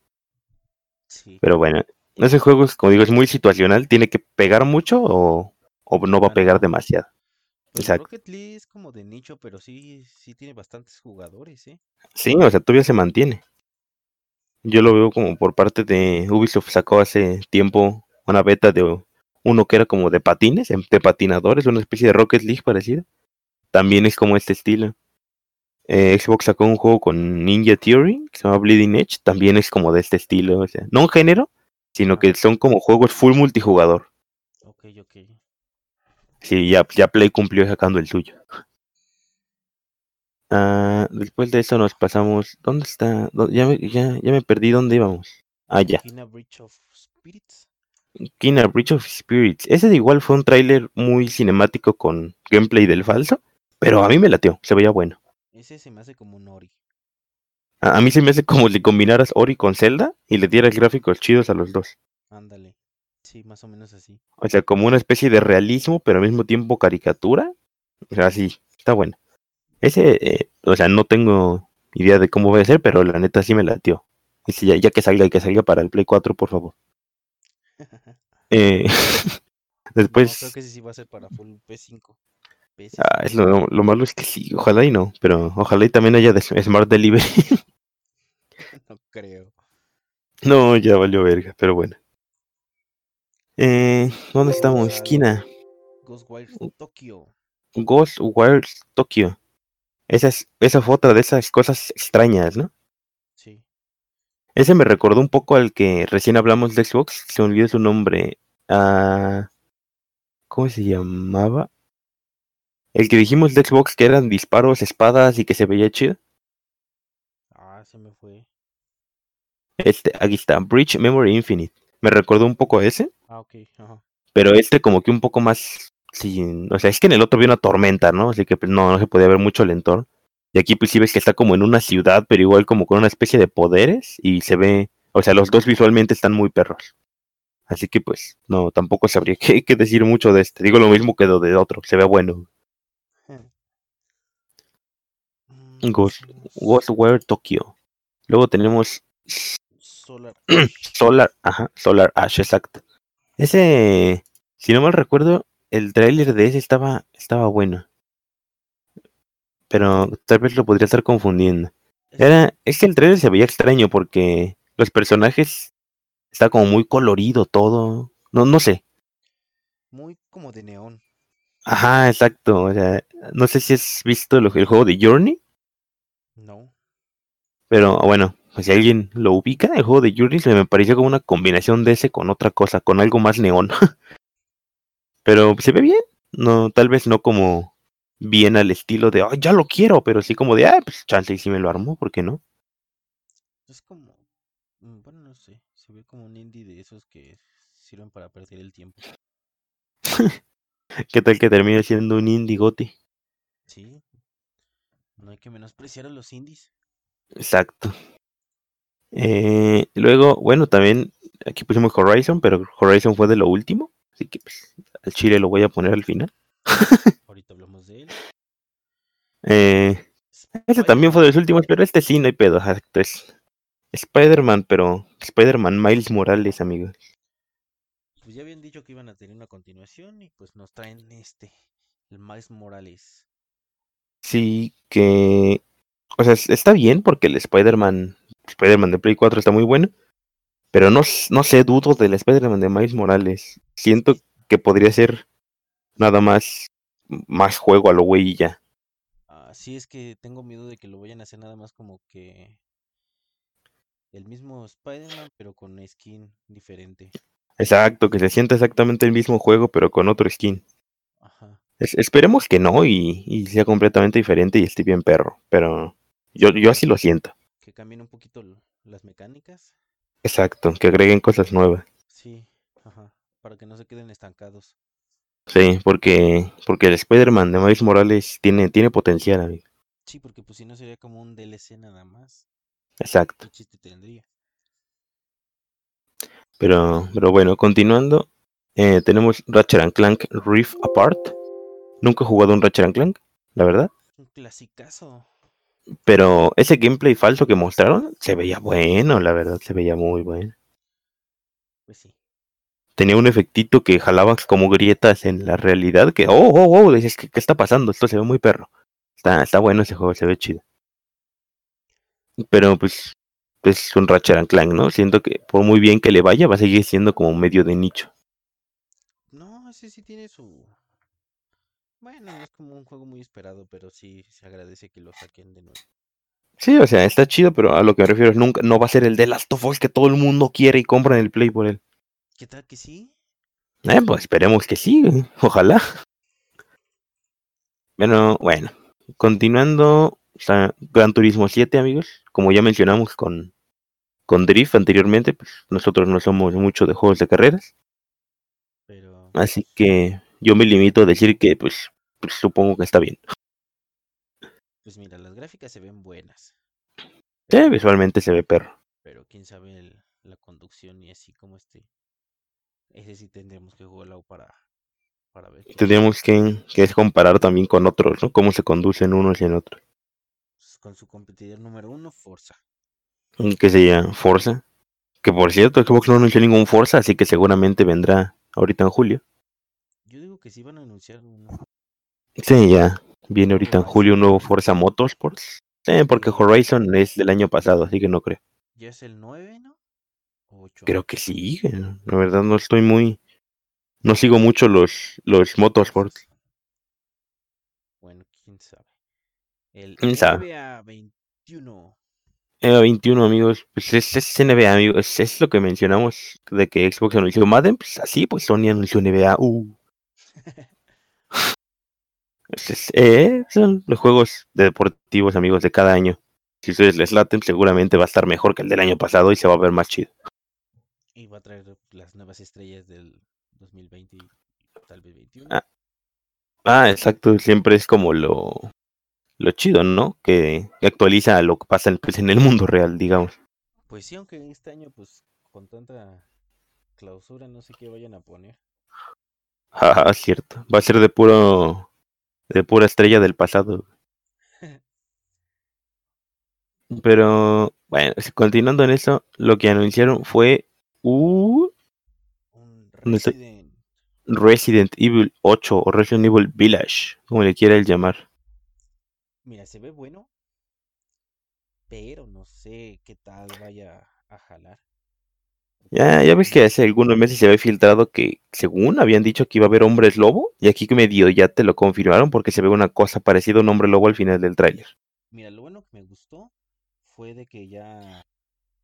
B: Sí.
A: Pero bueno, ese juego es, como digo, es muy situacional, tiene que pegar mucho o, o no va a pegar demasiado.
B: Pues
A: Exacto.
B: Rocket League es como de nicho, pero sí, sí tiene bastantes jugadores, ¿eh?
A: Sí, o sea, todavía se mantiene. Yo lo veo como por parte de Ubisoft sacó hace tiempo una beta de uno que era como de patines, em, de patinadores, una especie de Rocket League parecida. También es como este estilo. Eh, Xbox sacó un juego con Ninja Theory, que se llama Bleeding Edge, también es como de este estilo, o sea, no un género, sino que son como juegos full multijugador.
B: Ok, ok.
A: Sí, ya, ya Play cumplió sacando el suyo. Ah, después de eso nos pasamos. ¿Dónde está? ¿Dó- Ya me, ya, ya me perdí dónde íbamos. Ah, ya.
B: Kina Breach of Spirits.
A: Kina Breach of Spirits. Ese de igual fue un tráiler muy cinemático con gameplay del falso, pero a mí me lateó, se veía bueno.
B: Ese se me hace como un Ori.
A: A, a mí se me hace como si combinaras Ori con Zelda y le dieras gráficos chidos a los dos.
B: Ándale. Sí, más o menos así.
A: O sea, como una especie de realismo, pero al mismo tiempo caricatura. O sea, sí, está bueno. Ese, eh, o sea, no tengo idea de cómo va a ser, pero la neta sí me latió. Y sí, ya, ya que salga, que salga para el Play 4, por favor. *laughs* Eh, *laughs*
B: No,
A: después,
B: creo que ese sí va a ser para full P5. P5.
A: ah, es lo, lo malo es que sí, ojalá y no, pero ojalá y también haya de Smart Delivery. *laughs*
B: no creo.
A: no, ya valió verga, pero bueno. Eh, ¿Dónde estamos? Esquina.
B: Ghostwire Tokyo.
A: Ghostwire Tokyo. Esa, es, esa fue otra de esas cosas extrañas, ¿no?
B: Sí.
A: Ese me recordó un poco al que recién hablamos de Xbox, se olvidó su nombre. Ah, ¿Cómo se llamaba? El que dijimos de Xbox que eran disparos, espadas y que se veía chido.
B: Ah, se me fue.
A: Este, aquí está, Breach Memory Infinite. Me recordó un poco a ese,
B: Ah, ok. Ajá.
A: pero este como que un poco más sin, o sea, es que en el otro había una tormenta, ¿no? Así que pues, no, no se podía ver mucho el entorno. Y aquí pues sí ves que está como en una ciudad, pero igual como con una especie de poderes y se ve, o sea, los dos visualmente están muy perros. Así que pues no, tampoco sabría *laughs* qué, qué decir mucho de este. Digo lo mismo que lo de otro, se ve bueno.
B: Mm,
A: Ghost,
B: tenemos
A: Ghostwire Tokyo. Luego tenemos
B: Solar *clears throat* Ash.
A: Solar, ajá, Solar Ash, exacto. Ese, si no mal recuerdo, el tráiler de ese estaba, estaba bueno. Pero tal vez lo podría estar confundiendo. Era, es que el trailer se veía extraño porque los personajes está como muy colorido todo. No, no sé.
B: muy como de neón.
A: Ajá, exacto. O sea, no sé si has visto lo- el juego de Journey,
B: No.
A: pero bueno, si alguien lo ubica, el juego de Journey se me pareció como una combinación de ese con otra cosa, con algo más neón. *laughs* pero se ve bien. No, tal vez no como bien al estilo de, "Ay, ya lo quiero, pero sí como de, ah, pues chance y si me lo armó, ¿por qué no?
B: Es como. mm, Bueno, no sé. Se ve como un indie de esos que sirven para perder el tiempo. *laughs*
A: ¿Qué tal que termine siendo un indie goti?
B: Sí. No hay que menospreciar a los indies.
A: Exacto. Eh, luego, bueno, también aquí pusimos Horizon, pero Horizon fue de lo último, así que pues, al chile lo voy a poner al final. *laughs*
B: Ahorita hablamos de él.
A: Eh, ese también fue de los últimos, pero este sí, no hay pedo. exacto, Es Spider-Man, pero Spider-Man Miles Morales, amigos.
B: Pues ya habían dicho que iban a tener una continuación y pues nos traen este, el Miles Morales.
A: Sí, que. O sea, es- está bien porque el Spider-Man Spider-Man de Play 4 está muy bueno, pero no, no sé, dudo del Spider-Man de Miles Morales. Siento que podría ser nada más más juego a lo güey y ya.
B: Así es que tengo miedo de que lo vayan a hacer nada más como que el mismo Spider-Man, pero con una skin diferente.
A: Exacto, que se sienta exactamente el mismo juego, pero con otro skin.
B: Ajá.
A: Es- esperemos que no y, y sea completamente diferente y esté bien perro, pero yo, yo así lo siento.
B: Que cambien un poquito las mecánicas.
A: Exacto, que agreguen cosas nuevas.
B: Sí, ajá. Para que no se queden estancados.
A: Sí, porque, porque el Spider-Man de Miles Morales tiene, tiene potencial, amigo.
B: Sí, porque pues si no sería como un DLC nada más.
A: Exacto.
B: ¿Qué chiste tendría?
A: Pero, pero bueno, continuando. Eh, tenemos Ratchet and Clank Rift Apart. Nunca he jugado un Ratchet and Clank, la verdad.
B: Un clasicazo.
A: Pero ese gameplay falso que mostraron se veía bueno, la verdad, se veía muy bueno.
B: Pues sí.
A: Tenía un efectito que jalabas como grietas en la realidad que, oh, oh, oh, dices, ¿qué, qué está pasando? Esto se ve muy perro. Está, está bueno ese juego, se ve chido. Pero pues es un Ratchet and Clank, ¿no? Siento que por muy bien que le vaya, va a seguir siendo como medio de nicho.
B: No, ese sí tiene su. Bueno, no es como un juego muy esperado, pero sí se agradece que lo saquen de nuevo.
A: Sí, o sea, está chido, pero a lo que me refiero es nunca, no va a ser el de Last of Us que todo el mundo quiere y compra en el Play por él.
B: ¿Qué tal que sí?
A: Eh, pues esperemos que sí, ojalá. Bueno, bueno, continuando, está Gran Turismo 7, amigos. Como ya mencionamos con, con Drift anteriormente, pues nosotros no somos mucho de juegos de carreras.
B: Pero.
A: Así que yo me limito a decir que, pues, pues, supongo que está bien.
B: Pues mira, las gráficas se ven buenas.
A: Sí, visualmente se ve perro.
B: Pero quién sabe el- la conducción y así como este. Ese sí tendremos que jugarlo para, para ver.
A: Tendríamos que, que es comparar también con otros, ¿no? Cómo se conducen unos y en otros.
B: Pues, Con su competidor número uno, Forza.
A: Que sería Forza. Que por cierto, Xbox no anunció ningún Forza, así que seguramente vendrá ahorita en julio.
B: Yo digo que sí van a anunciar uno.
A: Sí, ya viene ahorita en julio un nuevo Forza Motorsports. Sí, porque Horizon es del año pasado, así que no creo.
B: Ya es el 9, ¿no? ¿O 8?
A: Creo que sí, eh, la verdad no estoy muy... No sigo mucho los, los Motorsports.
B: Bueno, quién sabe. El
A: ¿Quién sabe?
B: NBA 21.
A: EVA 21, amigos, pues es, es NBA, amigos, es lo que mencionamos de que Xbox anunció Madden, pues así, pues Sony anunció NBA. Uh. *laughs* Eh, son los juegos deportivos, amigos, de cada año. Si ustedes les laten, seguramente va a estar mejor que el del año pasado y se va a ver más chido.
B: Y va a traer las nuevas estrellas del 2020 y tal vez 21.
A: Ah. Ah, exacto, siempre es como lo, lo chido, ¿no? Que, que actualiza lo que pasa en, pues, en el mundo real, digamos.
B: Pues sí, aunque este año, pues con tanta clausura, no sé qué vayan a poner. *laughs*
A: Ah, cierto. Va a ser de puro, de pura estrella del pasado. *laughs* Pero, bueno, continuando en eso, lo que anunciaron fue uh,
B: Un. Resident.
A: Resident Evil 8 o Resident Evil Village, como le quiera él llamar.
B: Mira, se ve bueno, pero no sé qué tal vaya a jalar.
A: Ya, ya ves que hace algunos meses se había filtrado que, según habían dicho que iba a haber hombres lobo, y aquí que medio ya te lo confirmaron porque se ve una cosa parecida a un hombre lobo al final del tráiler.
B: Mira, lo bueno que me gustó fue de que ya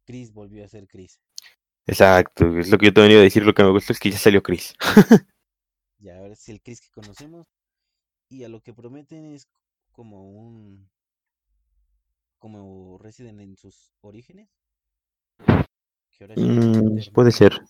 B: Chris volvió a ser Chris.
A: Exacto, es lo que yo te venía a decir, lo que me gusta es que ya salió Chris. *laughs*
B: Ya ahora es el Chris que conocemos. Y a lo que prometen es como un. como Resident en sus orígenes.
A: Mm, puede ser.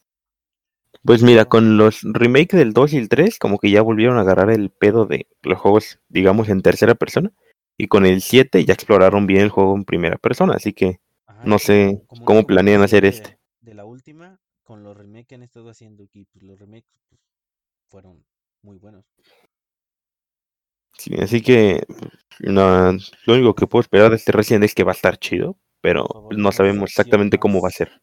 A: Pues mira, con los remake del 2 y el 3, como que ya volvieron a agarrar el pedo de los juegos, digamos, en tercera persona. Y con el 7 ya exploraron bien el juego en primera persona, así que
B: Ajá,
A: no sé
B: como
A: cómo planean hacer este.
B: De, la última, con los remakes que han estado haciendo aquí, pues los remakes pues, fueron muy buenos.
A: Sí, así que no, lo único que puedo esperar de este Resident es que va a estar chido, pero
B: favor,
A: no sabemos exactamente cómo va a ser.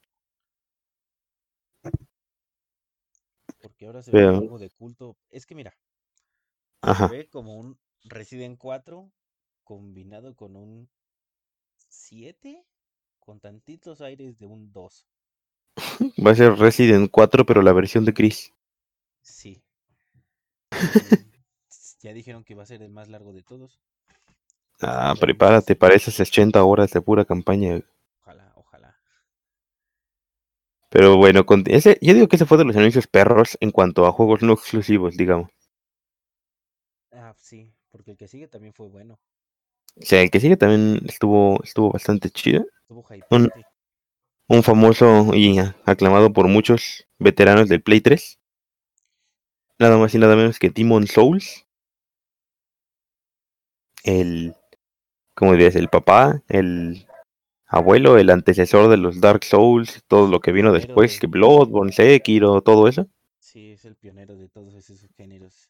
B: Porque ahora se ve
A: Pero-
B: juego de culto. Es que mira,
A: Ajá.
B: se ve como un Resident 4 combinado con un 7 con tantitos aires de un 2. *laughs*
A: Va a ser Resident 4, pero la versión de Chris.
B: Sí. Ya dijeron que va a ser el más largo de todos.
A: Ah, prepárate para esas 80 horas de pura campaña. Pero bueno, con ese, yo digo que ese fue de los anuncios perros en cuanto a juegos no exclusivos, digamos.
B: Ah, sí, porque el que sigue también fue bueno.
A: O sea, el que sigue también estuvo, estuvo bastante chido.
B: Estuvo
A: Un-. Un famoso y aclamado por muchos veteranos del Play 3. Nada más y nada menos que Demon Souls. El, ¿cómo dirías? El papá, el abuelo, el antecesor de los Dark Souls, todo lo que vino después,
B: de-
A: Bloodborne, Sekiro, todo eso.
B: Sí, es el pionero de todos esos géneros.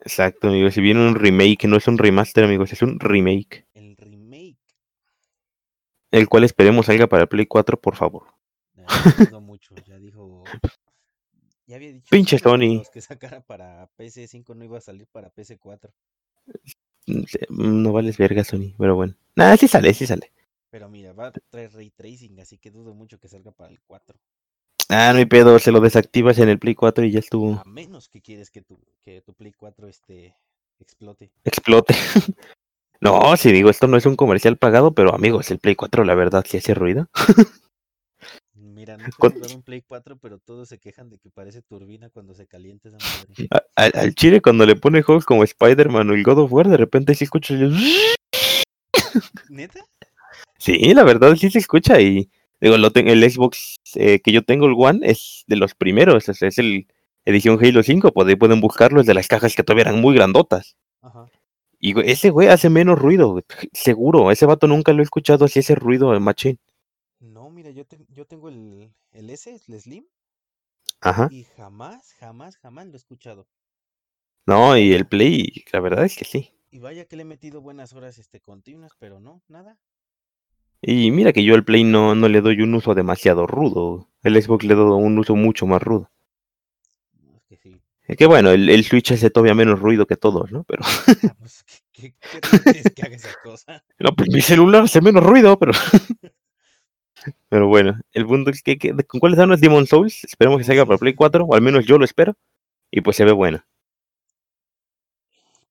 A: Exacto, amigo. Si viene un remake, no es un remaster, amigos, es un remake.
B: El remake.
A: El cual esperemos salga para Play 4, por favor.
B: No, mucho, ya dijo. Ya había dicho
A: Pinche Sony.
B: que sacara para PC5 no iba a salir para PC4.
A: Mm, se- mm, No vales verga, Sony, pero bueno. Nada, sí sale, sí sale.
B: Pero mira, va a traer ray tracing, así que dudo mucho que salga para el 4.
A: Ah, no hay pedo, se lo desactivas en el Play 4 y ya estuvo.
B: A menos que quieres que tu, que tu Play 4 este, explote.
A: Explote. *laughs* no, si digo, esto no es un comercial pagado, pero amigos, el Play 4 la verdad sí hace ruido. *laughs*
B: Mira, he
A: Con-
B: jugado un Play 4, pero todos se quejan de que parece turbina cuando se calienta esa madre.
A: A- Al, al chile cuando le pone juegos como Spider-Man o el God of War, de repente sí escuchas el...
B: ¿Neta?
A: Sí, la verdad sí se escucha y digo, lo el Xbox eh, que yo tengo, el One, es de los primeros, es el edición Halo 5, pueden, pueden buscarlo, es de las cajas que todavía eran muy grandotas.
B: Ajá.
A: Y ese güey hace menos ruido, seguro, ese vato nunca lo he escuchado así ese ruido, machín.
B: No, mira, yo, te- yo tengo el, el S, el Slim,
A: Ajá.
B: y jamás, jamás, jamás lo he escuchado.
A: No, y el Play, la verdad es que sí.
B: Y vaya que le he metido buenas horas este continuas, pero no, nada.
A: Y mira que yo al Play no, no le doy un uso demasiado rudo. El Xbox le doy un uso mucho más rudo.
B: Es que sí.
A: Es que bueno, el, el Switch hace todavía menos ruido que todos, ¿no? Pero *laughs*
B: Ah, pues, ¿qué, qué, que haga esa cosa? *laughs*
A: no, pues mi celular hace menos ruido, pero. *laughs* pero bueno, el punto es que, que- ¿con cuáles son Demon Souls? Esperemos que salga para. Play 4, o al menos yo lo espero. Y pues se ve bueno.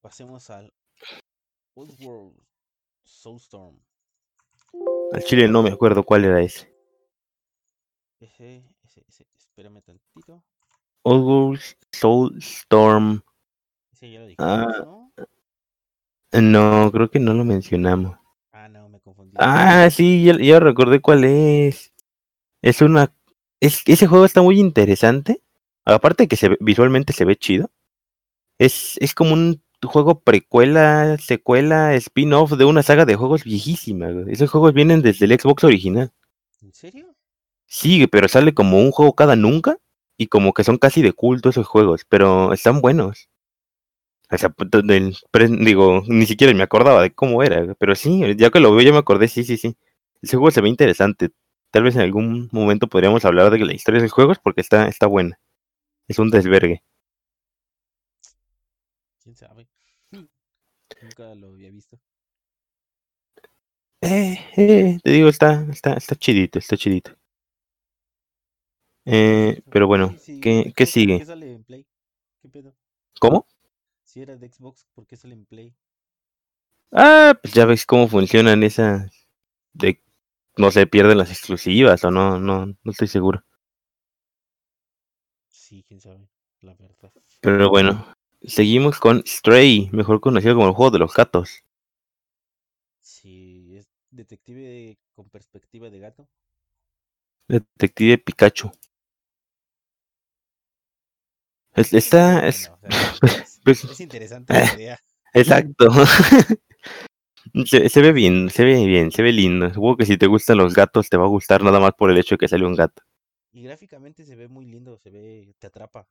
B: Pasemos al Oddworld Soulstorm.
A: Al chile no me acuerdo cuál era ese.
B: Ese, ese, ese, espérame tantito.
A: Oddworld Soulstorm.
B: Ese ya lo
A: Ah.
B: dijimos, ¿no?
A: No, creo que no lo mencionamos.
B: Ah, no, me confundí.
A: Ah, sí, ya, ya recordé cuál es. Es una. Es, ese juego está muy interesante. Aparte de que se ve- visualmente se ve chido. Es, es como un juego precuela, secuela, spin-off de una saga de juegos viejísima. güey. Esos juegos vienen desde el Xbox original.
B: ¿En serio?
A: Sí, pero sale como un juego cada nunca. Y como que son casi de culto esos juegos. Pero están buenos. O sea, del digo, ni siquiera me acordaba de cómo era. Pero sí, ya que lo veo ya me acordé, sí, sí, sí. Ese juego se ve interesante. Tal vez en algún momento podríamos hablar de la historia de esos juegos porque está, está buena. Es un desvergue.
B: ¿Quién sabe? Nunca lo había visto.
A: Eh, eh, te digo, está, está, está chidito, está chidito. Eh, pero bueno,
B: Sí, sí,
A: ¿qué, qué
B: juego, ¿por
A: sigue?
B: qué sale en Play? ¿Qué pedo?
A: ¿Cómo?
B: Si era de Xbox, ¿por qué sale en Play?
A: Ah, pues ya ves cómo funcionan esas de, no sé, pierden las exclusivas o no, no, no estoy seguro.
B: Sí, quién sabe, la verdad.
A: Pero bueno, seguimos con Stray, mejor conocido como el juego de los gatos.
B: Sí, es detective con perspectiva de gato.
A: Detective Pikachu. Es- está, es,
B: Bueno, o sea, es,
A: pues, *laughs*
B: es interesante la *laughs* idea.
A: exacto. *laughs* Se, se ve bien, se ve bien, se ve lindo. Supongo que si te gustan los gatos te va a gustar nada más por el hecho de que sale un gato.
B: Y gráficamente se ve muy lindo, se ve, te atrapa.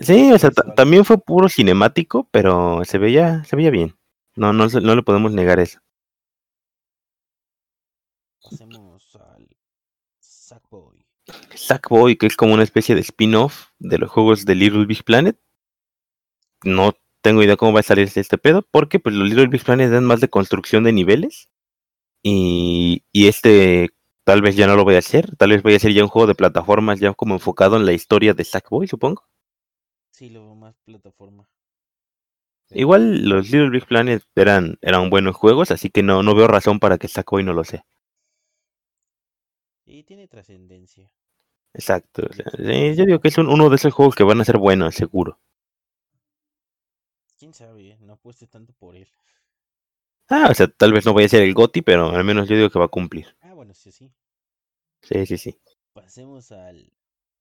A: Sí, o sea, también fue puro cinemático, pero se veía, se veía bien. No, no, no le podemos negar eso.
B: Pasemos al Sackboy.
A: Sackboy, que es como una especie de spin-off de los juegos de Little Big Planet. No tengo idea cómo va a salir este pedo, porque pues los Little Big Planet dan más de construcción de niveles. Y, y este tal vez ya no lo voy a hacer, tal vez voy a hacer ya un juego de plataformas ya como enfocado en la historia de Sackboy, supongo.
B: Sí, lo veo más plataforma.
A: Igual los Little Big Planet eran, eran buenos juegos, así que no, no veo razón para que Sackboy no lo sea.
B: Y tiene trascendencia.
A: Exacto. o sea, sí, yo digo que es un- uno de esos juegos que van a ser buenos, seguro.
B: Quién sabe, no apueste tanto por él.
A: Ah, o sea, tal vez no vaya a ser el GOTY, pero al menos yo digo que va a cumplir.
B: Ah, bueno, sí, sí.
A: Sí, sí, sí.
B: Pasemos al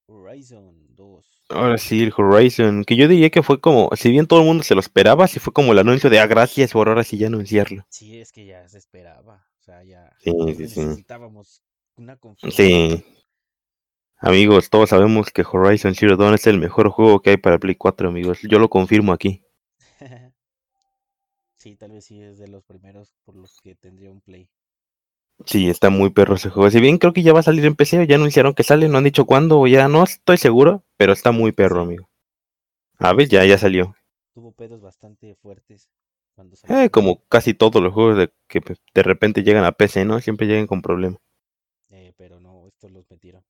B: Horizon 2.
A: Ahora sí, el Horizon, que yo diría que fue como, si bien todo el mundo se lo esperaba, sí fue como el anuncio de, ah, gracias por ahora sí ya anunciarlo.
B: Sí, es que ya se esperaba. O sea, ya,
A: Sí, sí,
B: necesitábamos una confirmación.
A: Sí. Amigos, todos sabemos que Horizon Zero Dawn es el mejor juego que hay para Play 4, amigos. Yo lo confirmo aquí. *laughs*
B: sí, tal vez sí es de los primeros por los que tendría un Play.
A: Sí, está muy perro ese juego. Si bien creo que ya va a salir en PC, ya anunciaron que sale, no han dicho cuándo, o ya no estoy seguro, pero está muy perro, amigo. A ver, ya, ya salió.
B: Tuvo pedos bastante fuertes cuando
A: salió. Eh, como casi todos los juegos de que de repente llegan a PC, ¿no? Siempre llegan con problemas.
B: Eh, pero no, estos los metieron.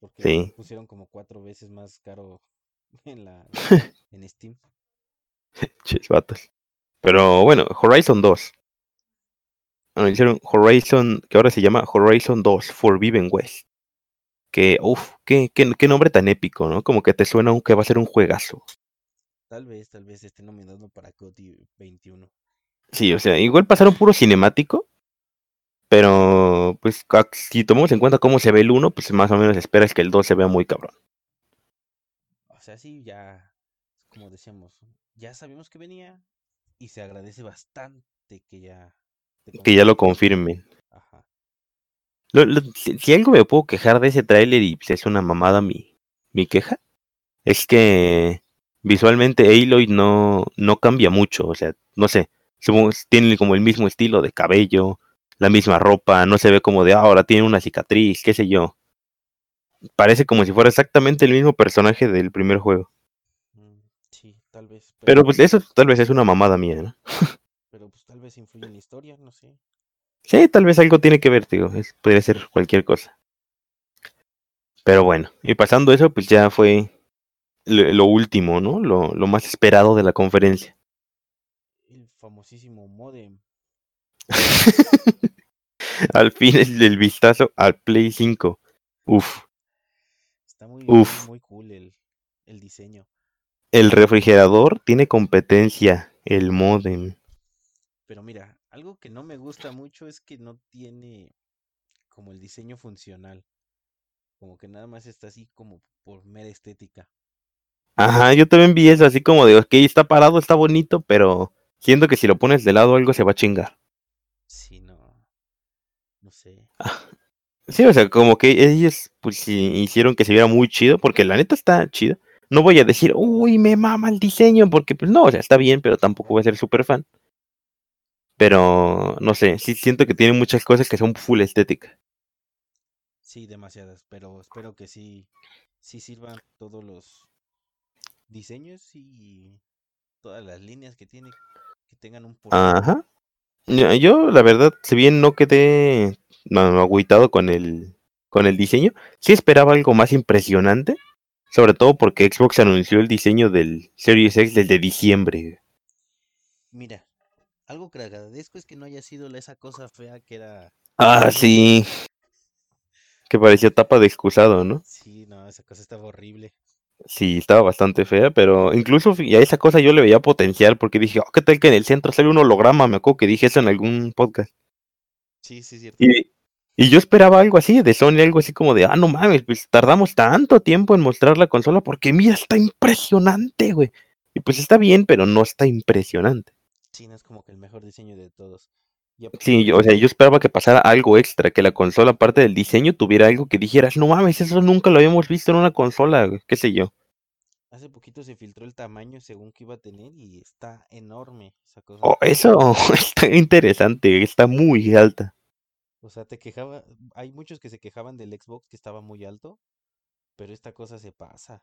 B: Porque
A: sí.
B: pusieron como cuatro veces más caro *laughs* en la en *laughs* Steam.
A: Chisbatas. Pero bueno, Horizon 2 hicieron Horizon, que ahora se llama Horizon 2 Forbidden West. Que, uff, qué, qué, nombre tan épico, ¿no? Como que te suena que va a ser un juegazo.
B: Tal vez, tal vez esté nominado para CODI 21.
A: Sí, o sea, igual pasaron puro cinemático, pero pues si tomamos en cuenta cómo se ve el 1, pues más o menos esperas que el 2 se vea muy cabrón.
B: O sea, sí, ya, como decíamos, ya sabíamos que venía y se agradece bastante que ya
A: que ya lo confirmen. si, algo me puedo quejar de ese tráiler y es una mamada mi, mi queja, es que visualmente Aloy no, no cambia mucho, o sea, no sé, tiene como el mismo estilo de cabello, la misma ropa, no se ve como de ah, ahora tiene una cicatriz, qué sé yo. Parece como si fuera exactamente el mismo personaje del primer juego.
B: Mm, sí, tal vez.
A: Pero, pero pues eso tal vez es una mamada mía, ¿no? *laughs*
B: vez influye en la historia, no sé.
A: Sí, tal vez algo tiene que ver, digo, es, podría ser cualquier cosa. Pero bueno, y pasando eso, pues ya fue lo, último, ¿no? Lo, lo, más esperado de la conferencia.
B: El famosísimo modem. *laughs*
A: al fin el, el, vistazo al Play 5. Uf.
B: Está muy, muy cool el, el diseño.
A: El refrigerador tiene competencia, el modem.
B: Pero mira, algo que no me gusta mucho es que no tiene como el diseño funcional. Como que nada más está así como por mera estética.
A: Ajá, yo también vi eso así como de, ok, está parado, está bonito, pero siento que si lo pones de lado algo se va a chingar.
B: Sí, no. No sé.
A: Ah, sí, o sea, como que ellos pues hicieron que se viera muy chido, porque la neta está chido. No voy a decir, uy, me mama el diseño, porque pues no, o sea, está bien, pero tampoco voy a ser súper fan. Pero no sé, sí siento que tiene muchas cosas que son full estética.
B: Sí, demasiadas, pero espero que sí, sí sirvan todos los diseños y todas las líneas que tiene, que tengan un
A: Ajá. Yo, la verdad, si bien no quedé agüitado con el, con el diseño, sí esperaba algo más impresionante, sobre todo porque Xbox anunció el diseño del Series X desde diciembre.
B: Mira, algo que agradezco es que no haya sido esa cosa fea que era.
A: Ah, sí. Que parecía tapa de excusado, ¿no?
B: Sí, no, esa cosa estaba horrible.
A: Sí, estaba bastante fea, pero incluso a esa cosa yo le veía potencial porque dije, oh, ¿qué tal que en el centro sale un holograma? Me acuerdo que dije eso en algún podcast.
B: Sí, sí, cierto.
A: Y, y yo esperaba algo así de Sony, algo así como de, ah, no mames, pues tardamos tanto tiempo en mostrar la consola porque mira, está impresionante, güey. Y pues está bien, pero no está impresionante.
B: Sí, no es como que el mejor diseño de todos.
A: Sí, o sea, yo esperaba que pasara algo extra, que la consola, aparte del diseño, tuviera algo que dijeras, no mames, eso nunca lo habíamos visto en una consola, qué sé yo.
B: Hace poquito se filtró el tamaño según que iba a tener y está enorme esa cosa.
A: Oh, eso *laughs* está interesante, está muy alta.
B: O sea, te quejaba, hay muchos que se quejaban del Xbox que estaba muy alto, pero esta cosa se pasa.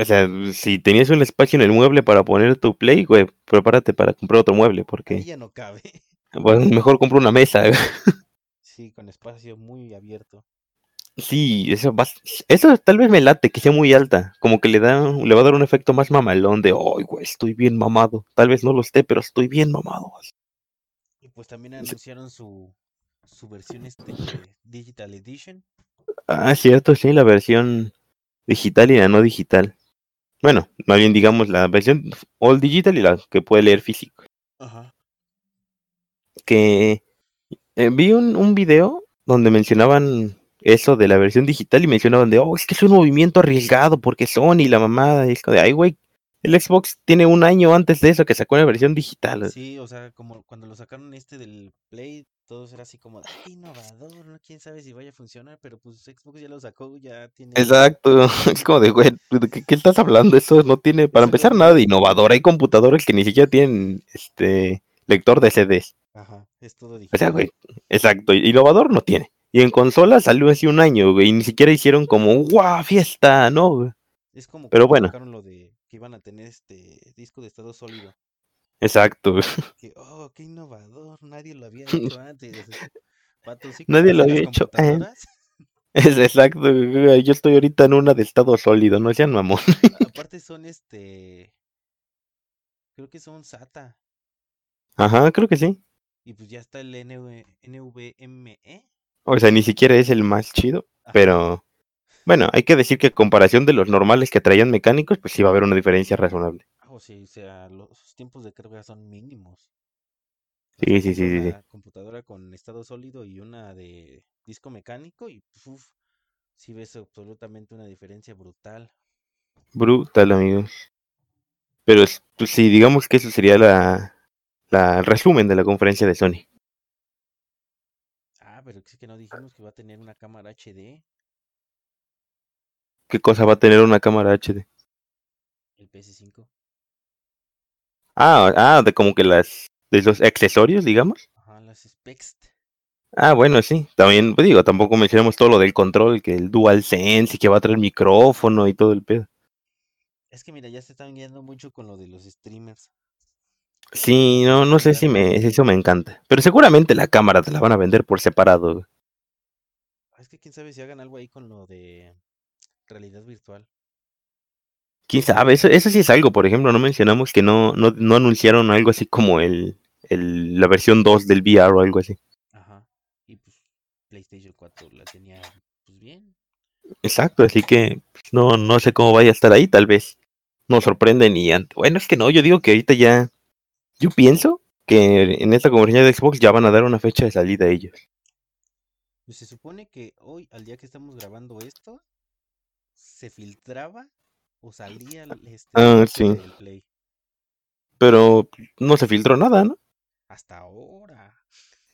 A: O sea, si tenías un espacio en el mueble para poner tu Play, güey, prepárate para comprar otro mueble, porque...
B: Ahí ya no cabe. *laughs*
A: Bueno, mejor compro una mesa.
B: Sí, con espacio muy abierto.
A: Sí, eso va, eso tal vez me late, que sea muy alta, como que le da, le va a dar un efecto más mamalón de, ay, güey, estoy bien mamado. Tal vez no lo esté, pero estoy bien mamado.
B: Y pues también anunciaron su, su versión este Digital Edition.
A: Ah, cierto, sí, la versión digital y la no digital. Bueno, más bien digamos la versión all digital y la que puede leer físico.
B: Ajá.
A: Que eh, vi un, un video donde mencionaban eso de la versión digital y mencionaban de, oh, es que es un movimiento arriesgado porque Sony la mamada, es de, ay, güey, El Xbox tiene un año antes de eso que sacó una versión digital.
B: Sí, o sea, como cuando lo sacaron este del Play, todos era así como, de, "Ay, innovador, ¿no? quién sabe si vaya a funcionar, pero pues Xbox ya lo sacó, ya tiene...
A: Exacto, *laughs* es como de, güey, ¿de qué, qué estás hablando? Eso no tiene, para empezar, nada de innovador. Hay computadores que ni siquiera tienen este lector de CDs.
B: Ajá, es todo
A: O
B: digital.
A: sea, güey, exacto, innovador no tiene. Y en consola salió hace un año, güey, y ni siquiera hicieron como, ¡guau, fiesta! No, güey.
B: Es como
A: pero bueno.
B: sacaron lo de que iban a tener este disco de estado sólido.
A: Exacto.
B: Que, oh, qué innovador, nadie lo había hecho *laughs* antes. Vato, ¿sí
A: Nadie lo había hecho? *laughs* Es exacto, yo estoy ahorita en una de estado sólido, no sean mamón.
B: Aparte son este, creo que son SATA.
A: Ajá, creo que sí.
B: Y pues ya está el NV NVMe.
A: O sea, ni siquiera es el más chido,
B: Ajá.
A: pero bueno, hay que decir que en comparación de los normales que traían mecánicos, pues sí va a haber una diferencia razonable.
B: Ah, O sí, o sea, los tiempos de carga son mínimos.
A: Sí, sí, sí,
B: compra
A: sí, sí.
B: una computadora con estado sólido y una de disco mecánico y uf, sí ves absolutamente una diferencia brutal.
A: Brutal, amigos. Pero es- pues sí, digamos que eso sería la, la el resumen de la conferencia de Sony.
B: Ah, pero es que no dijimos que va a tener una cámara HD,
A: ¿Qué cosa va a tener una cámara HD?
B: el PS5.
A: Ah, ah, de como que las de los accesorios, digamos.
B: Ajá, las specs.
A: Ah, bueno, sí. También, pues digo, tampoco mencionamos todo lo del control, que el DualSense y que va a traer micrófono y todo el pedo.
B: Es que mira, ya se están guiando mucho con lo de los streamers.
A: Sí, no, no sé si me, eso me encanta. Pero seguramente la cámara te la van a vender por separado.
B: Es que quién sabe si hagan algo ahí con lo de realidad virtual.
A: ¿Quién sabe? Eso, eso sí es algo, por ejemplo, no mencionamos que no, no, no anunciaron algo así como el, el, la versión 2 del VR o algo así.
B: Ajá. Y pues PlayStation 4 la tenía pues bien.
A: Exacto, así que pues, no, no sé cómo vaya a estar ahí, tal vez nos sorprenden y bueno, es que no, yo digo que ahorita ya, yo pienso que en esta conferencia de Xbox ya van a dar una fecha de salida a ellos.
B: Pues se supone que hoy, al día que estamos grabando esto, se filtraba o salía el- este
A: Ah, sí.
B: del Play.
A: Pero no se filtró nada, ¿no?
B: Hasta ahora.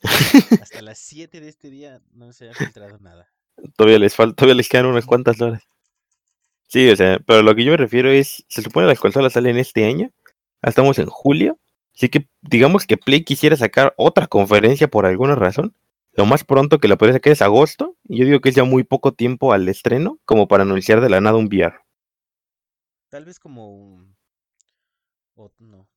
B: *laughs* Hasta las 7 de este día no se ha filtrado nada.
A: Todavía les falta, todavía les quedan unas cuantas horas. Sí, o sea, pero lo que yo me refiero es, se supone que las consolas salen este año, ya estamos en julio, así que digamos que Play quisiera sacar otra conferencia por alguna razón, lo más pronto que la podría sacar es agosto, y yo digo que es ya muy poco tiempo al estreno como para anunciar de la nada un VR.
B: Tal vez como un... o no.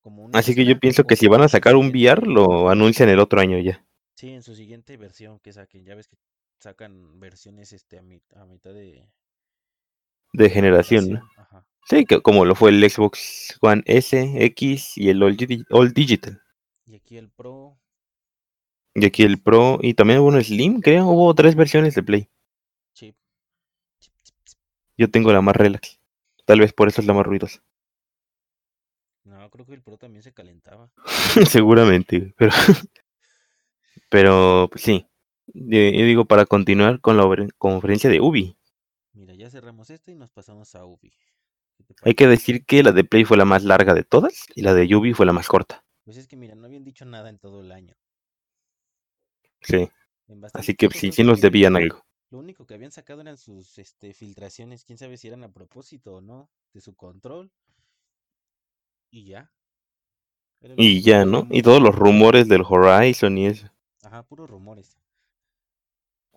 B: Como
A: Así que yo pienso que si van a sacar un VR, lo anuncian el otro año ya,
B: Sí, en su siguiente versión que saquen. Ya ves que sacan versiones este a, mi- a mitad de
A: de generación, ¿no?
B: Ajá.
A: Sí, que como lo fue el Xbox One S, X y el All, All Digital.
B: Y aquí el Pro,
A: Y aquí el Pro y también hubo un Slim, creo, hubo tres versiones de Play. Yo tengo la más relax. Tal vez por eso es la más ruidosa.
B: No, creo que el Pro también se calentaba. *laughs*
A: Seguramente, pero *laughs* pero pues, sí. Yo digo para continuar con la conferencia de Ubi.
B: Mira, ya cerramos este y nos pasamos a Ubi. ¿Qué te
A: Hay que decir que la de Play fue la más larga de todas y la de Ubi fue la más corta.
B: Pues es que mira, no habían dicho nada en todo el año.
A: Sí. Así que
B: tiempo
A: sí, sí nos debían algo.
B: Lo único que habían sacado eran sus este, filtraciones, quién sabe si eran a propósito o no, de su control. Y ya.
A: Y ya, ¿no? Y todos los rumores del Horizon y eso.
B: Ajá, puros rumores.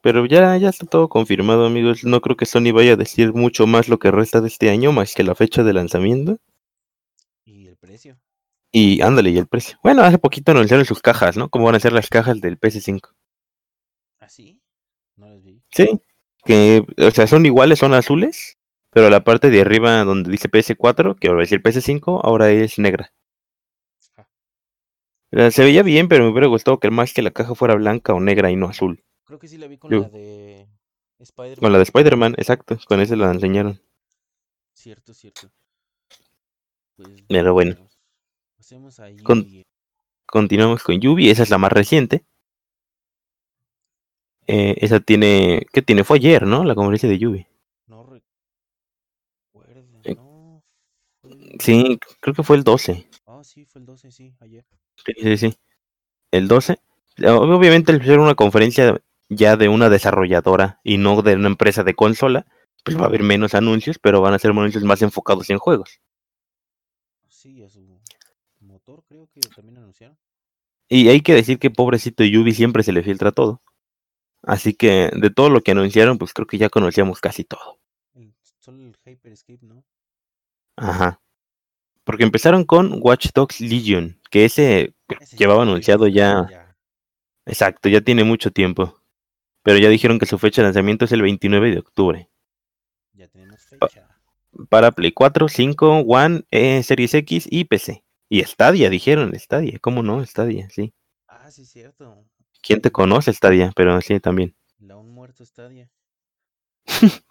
A: Pero ya, ya está todo confirmado, amigos. No creo que Sony vaya a decir mucho más lo que resta de este año, más que la fecha de lanzamiento.
B: Y el precio.
A: Y ándale, y el precio. Bueno, hace poquito anunciaron sus cajas, ¿no? Cómo van a ser las cajas del PS5.
B: ¿Ah, sí?
A: Sí, que, o sea, son iguales, son azules, pero la parte de arriba donde dice PS4, que va a decir PS5, ahora es negra.
B: Ah.
A: Se veía bien, pero me hubiera gustado que más que la caja fuera blanca o negra y no azul.
B: Creo que sí la vi con
A: Yo-
B: la de Spider-Man.
A: Con la de Spider-Man, exacto, con esa la enseñaron.
B: Cierto, cierto. Pues
A: Pero bueno.
B: vamos, Pasemos a
A: Con-
B: Yubi.
A: Continuamos con Yubi, esa es la más reciente. Eh, esa tiene, ¿qué tiene? Fue ayer, ¿no? La conferencia de Yubi.
B: No recuerdo.
A: Eh.
B: No.
A: Sí, creo que fue el 12.
B: Oh, sí, fue el 12, sí, ayer.
A: Sí, sí, sí. El 12. Obviamente, al ser una conferencia ya de una desarrolladora y no de una empresa de consola, pues va a haber menos anuncios, pero van a ser anuncios más enfocados en juegos.
B: Sí, a su motor creo que también anunciaron.
A: Y hay que decir que pobrecito Yubi siempre se le filtra todo. Así que de todo lo que anunciaron, pues creo que ya conocíamos casi todo.
B: El, solo el Hyperscape, ¿no?
A: Ajá. Porque empezaron con Watch Dogs Legion, que ese,
B: Ese
A: llevaba anunciado ya.
B: ya.
A: Exacto, ya tiene mucho tiempo. Pero ya dijeron que su fecha de lanzamiento es el 29 de octubre.
B: Ya tenemos fecha.
A: Para Play 4, 5, One, eh, Series X y PC. Y Stadia, dijeron, Stadia. ¿Cómo no? Stadia, sí.
B: Ah, sí, cierto.
A: ¿Quién te conoce Stadia? Pero sí, también.
B: La un muerto Stadia. *laughs*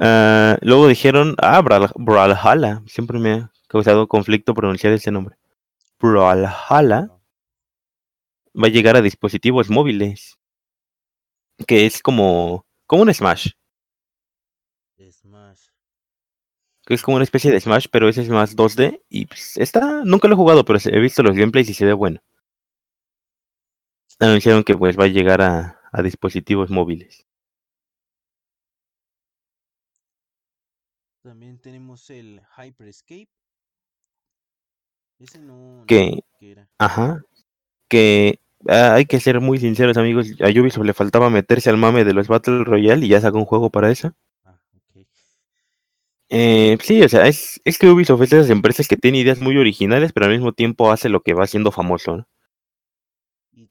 A: Ah, luego dijeron, ah, Bral- Brawlhalla. Siempre me ha causado conflicto pronunciar ese nombre. Brawlhalla va a llegar a dispositivos móviles. Que es como, como un Smash.
B: Smash.
A: Que es como una especie de Smash, pero ese es más 2D. Y pues, está, nunca lo he jugado, pero he visto los gameplays y se ve bueno. Anunciaron que pues va a llegar a, a dispositivos móviles.
B: También tenemos el Hyperscape. Ese no.
A: Que-
B: era.
A: Ajá. Que ah, hay que ser muy sinceros, amigos. A Ubisoft le faltaba meterse al mame de los Battle Royale y ya sacó un juego para eso.
B: Ah.
A: Eh, sí, o sea, es, es que Ubisoft es de esas empresas que tiene ideas muy originales, pero al mismo tiempo hace lo que va siendo famoso. ¿no?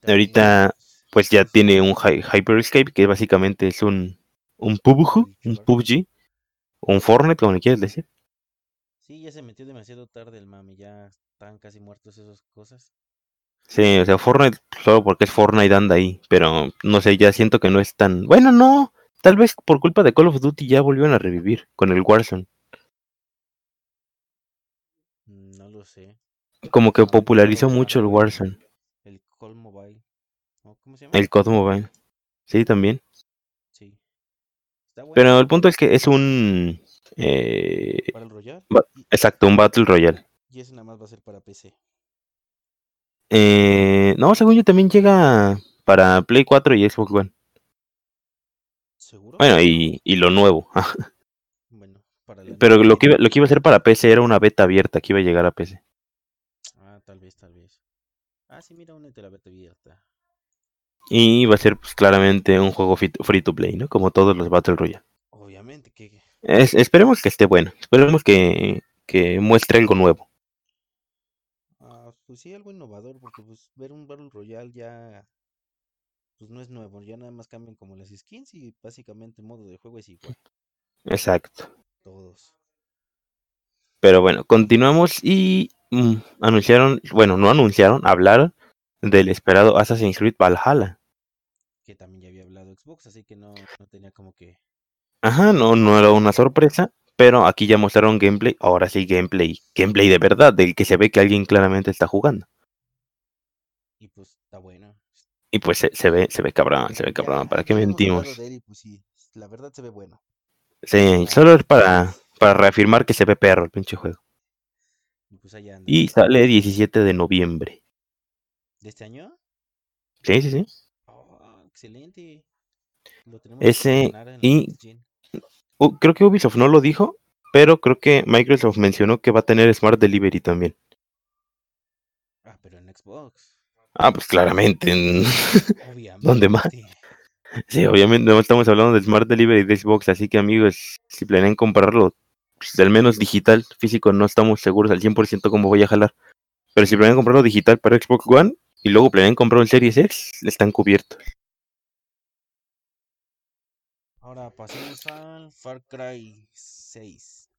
A: Ahorita, Pues ya tiene un Hy- Hyperscape, que básicamente es un, un PUBG, un. PUBG, un Fortnite, como le quieres decir.
B: Sí, ya se metió demasiado tarde el mame. Ya están casi muertos esas cosas.
A: Sí, o sea, Fortnite solo porque es Fortnite anda ahí, pero no sé, ya siento que no es tan... Bueno, no, tal vez por culpa de Call of Duty ya volvieron a revivir con el Warzone.
B: Mm, No lo sé.
A: Como que popularizó mucho el Warzone,
B: Call Mobile. ¿no? ¿Cómo se llama?
A: el COD Mobile. Sí, también.
B: Sí. Está bueno.
A: Pero el punto es que es un... eh,
B: Para el Royal.
A: Va-
B: Y,
A: exacto, un Battle Royale.
B: y ese nada más va a ser para PC.
A: Eh, no, según yo también llega para Play 4 y Xbox One.
B: ¿Seguro?
A: Bueno, y, y lo nuevo. *laughs*
B: Bueno, para
A: Pero lo que, iba, lo que iba a ser para PC era una beta abierta que iba a llegar a PC.
B: Ah, tal vez, tal vez. Ah, sí, mira, únete a la beta abierta.
A: Y va a ser pues, claramente un juego free to play, ¿no? Como todos los Battle Royale.
B: Obviamente que
A: Es- esperemos que esté bueno. Esperemos que, que muestre algo nuevo.
B: Ah, pues sí, algo innovador, porque pues ver un Battle Royale ya pues no es nuevo, ya nada más cambian como las skins y básicamente el modo de juego es igual,
A: Exacto.
B: todos.
A: Pero bueno, continuamos y mm, anunciaron, bueno, no anunciaron, hablaron del esperado Assassin's Creed Valhalla.
B: Que también ya había hablado Xbox, así que no, no tenía como que...
A: Ajá, no, no era una sorpresa, pero aquí ya mostraron gameplay, ahora sí gameplay, gameplay de verdad, del que se ve que alguien claramente está jugando.
B: Y pues está bueno.
A: Y pues se, se ve, se ve cabrón, se ve cabrón, ¿para qué mentimos?
B: él pues sí, la verdad se ve bueno.
A: Sí, solo es para. Para reafirmar que se ve perro el pinche juego.
B: Y pues allá anda.
A: Y sale 17 de noviembre.
B: ¿De este año?
A: Sí, sí, sí.
B: Oh, excelente. Lo tenemos
A: Ese y-. Uh, creo que Ubisoft no lo dijo, pero creo que Microsoft mencionó que va a tener Smart Delivery también.
B: Ah, pero en Xbox.
A: Ah, pues claramente. en-
B: Obviamente. *laughs*
A: ¿Dónde más? Sí, obviamente no estamos hablando del Smart Delivery de Xbox, así que amigos, si planean comprarlo, pues, al menos digital, físico, no estamos seguros al 100% cómo voy a jalar. Pero si planean comprarlo digital para Xbox One y luego planean comprar un Series X, están cubiertos.
B: Ahora pasemos al Far Cry 6.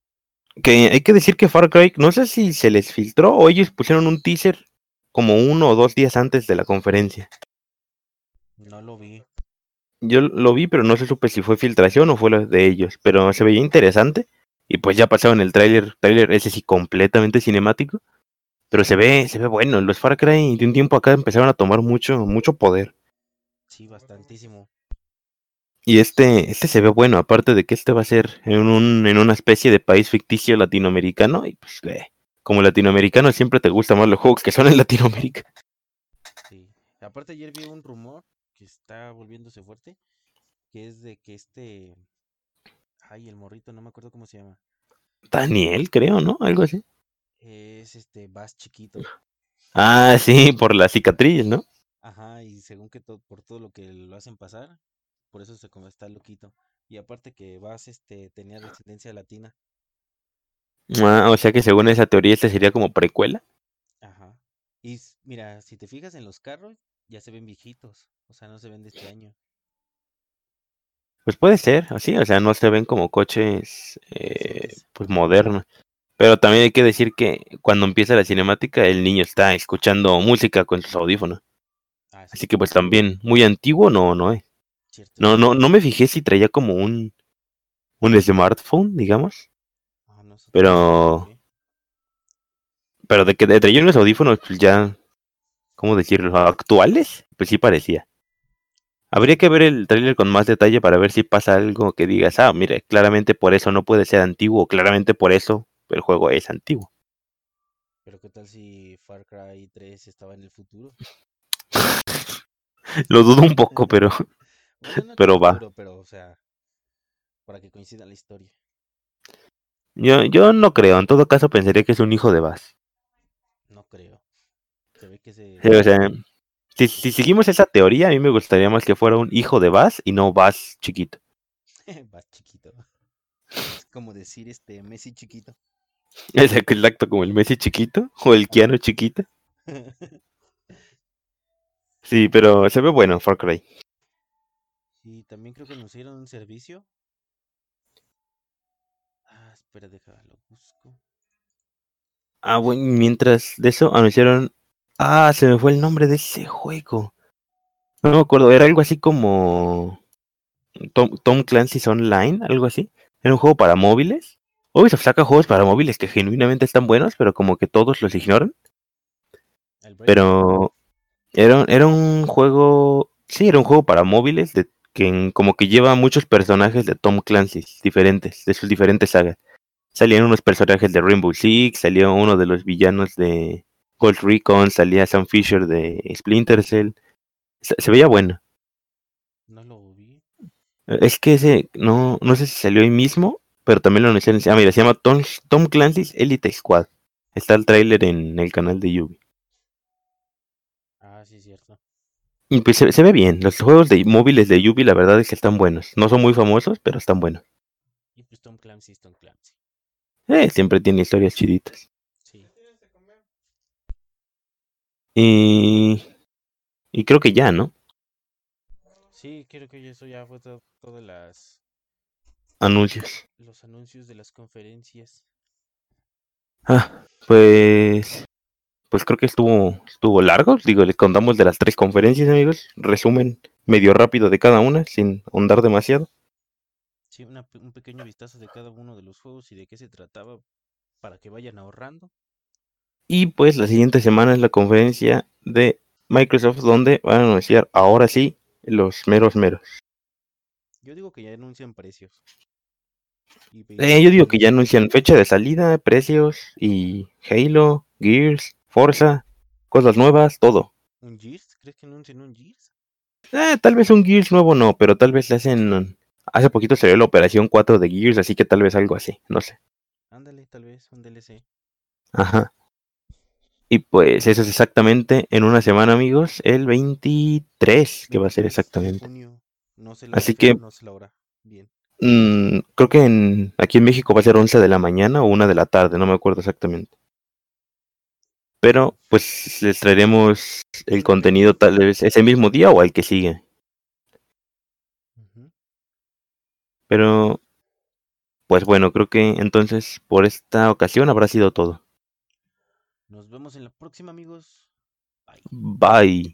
A: Que hay que decir que Far Cry, no sé si se les filtró o ellos pusieron un teaser como uno o dos días antes de la conferencia.
B: No lo vi.
A: Yo lo vi, pero no se supe si fue filtración o fue de ellos. Pero se veía interesante. Y pues ya pasaron el tráiler, tráiler ese sí completamente cinemático. Pero se ve, se ve bueno. Los Far Cry de un tiempo acá empezaron a tomar mucho, mucho poder.
B: Sí, bastantísimo.
A: Y este, este se ve bueno, aparte de que este va a ser en, un, en una especie de país ficticio latinoamericano. Y pues, eh, como latinoamericano, siempre te gustan más los juegos que son en Latinoamérica.
B: Sí. Aparte, ayer vi un rumor que está volviéndose fuerte, que es de que este. Ay, el morrito, no me acuerdo cómo se llama.
A: Daniel, creo, ¿no? Algo así.
B: Es este Bass chiquito.
A: Ah, sí, por la cicatriz, ¿no?
B: Ajá, y según que todo, por todo lo que lo hacen pasar, por eso se como está loquito. Y aparte que Bass este tenía descendencia latina.
A: Ah, o sea que según esa teoría este sería como precuela.
B: Ajá. Y mira, si te fijas en los carros, ya se ven viejitos, o sea, no se ven de este año.
A: Pues puede ser, así, o sea, no se ven como coches eh, pues modernos. Pero también hay que decir que cuando empieza la cinemática el niño está escuchando música con sus audífonos.
B: Ah, sí,
A: Así que pues también muy antiguo no, no es.
B: cierto.
A: No, no, no me fijé si traía como un, un smartphone, digamos.
B: Ah, no sé,
A: Pero, pero de que de traía unos audífonos pues ya, ¿cómo decirlo? Actuales, pues sí parecía. Habría que ver el tráiler con más detalle para ver si pasa algo que digas, ah, mire, claramente por eso no puede ser antiguo, claramente por eso el juego es antiguo.
B: Pero qué tal si Far Cry 3 estaba en el futuro? *laughs*
A: Lo dudo un poco, pero *laughs*
B: Bueno, no *laughs*
A: Pero va.
B: futuro, pero o sea, para que coincida la historia.
A: yo, yo no creo. En todo caso pensaría que es un hijo de Bass.
B: No creo. Se ve que se
A: Sí, o sea, si, si seguimos esa teoría, a mí me gustaría más que fuera un hijo de Bass y no Bass chiquito. *laughs*
B: va chiquito. Es *laughs* como decir este Messi chiquito.
A: Es exacto como el Messi chiquito o el Keanu chiquito. *laughs* Sí, pero se ve bueno Far Cry.
B: y también creo que anunciaron un servicio. Ah, espera, déjalo, busco.
A: Ah, bueno, mientras de eso anunciaron. Ah, se me fue el nombre de ese juego. No me acuerdo, era algo así como. Tom, Tom Clancy's Online, algo así. Era un juego para móviles. Ubisoft saca juegos para móviles que genuinamente están buenos, pero como que todos los ignoran. Pero era, era un juego. Sí, era un juego para móviles de, que como que lleva muchos personajes de Tom Clancy diferentes, de sus diferentes sagas. Salían unos personajes de Rainbow Six, salió uno de los villanos de Ghost Recon, salía Sam Fisher de Splinter Cell. Se, se veía bueno.
B: No lo vi.
A: Es que ese, no, no sé si salió ahí mismo, pero también lo anunciaron. Ah, mira, se llama Tom, Tom Clancy's Elite Squad. Está el tráiler en el canal de Yubi.
B: Ah, sí, es cierto.
A: Y pues se, se ve bien. Los juegos de móviles de Yubi, la verdad es que están buenos. No son muy famosos, pero están buenos.
B: Y pues Tom Clancy es Tom Clancy.
A: Eh, siempre tiene historias chiditas.
B: Sí.
A: Y, y creo que ya, ¿no?
B: Sí, creo que eso ya fue to- todas las
A: Anuncios.
B: los anuncios de las conferencias.
A: Ah, pues, pues creo que estuvo, estuvo largo. Digo, les contamos de las tres conferencias, amigos. Resumen medio rápido de cada una, sin ahondar demasiado.
B: Sí, una un pequeño vistazo de cada uno de los juegos y de qué se trataba para que vayan ahorrando.
A: Y pues la siguiente semana es la conferencia de Microsoft, donde van a anunciar ahora sí los meros meros.
B: Yo digo que ya anuncian precios.
A: Eh, yo digo que ya anuncian fecha de salida, precios y Halo, Gears, Forza, cosas nuevas, todo.
B: ¿Un Gears? ¿Crees que anuncian un Gears?
A: Eh, tal vez un Gears nuevo no, pero tal vez le hacen... Hace poquito salió la operación 4 de Gears, así que tal vez algo así, no sé.
B: Ándale, tal vez, un DLC.
A: Ajá. Y pues eso es exactamente en una semana, amigos, el 23, que va a ser
B: 23 de
A: exactamente.
B: junio. No sé la
A: Así
B: fecha,
A: que-
B: no sé la hora. Bien.
A: Mm, creo que en, aquí en México va a ser 11 de la mañana o 1 de la tarde, no me acuerdo exactamente. Pero pues les traeremos el contenido tal vez ese mismo día o al que sigue. Pero pues bueno, creo que entonces por esta ocasión habrá sido todo.
B: Nos vemos en la próxima, amigos. Bye.
A: Bye.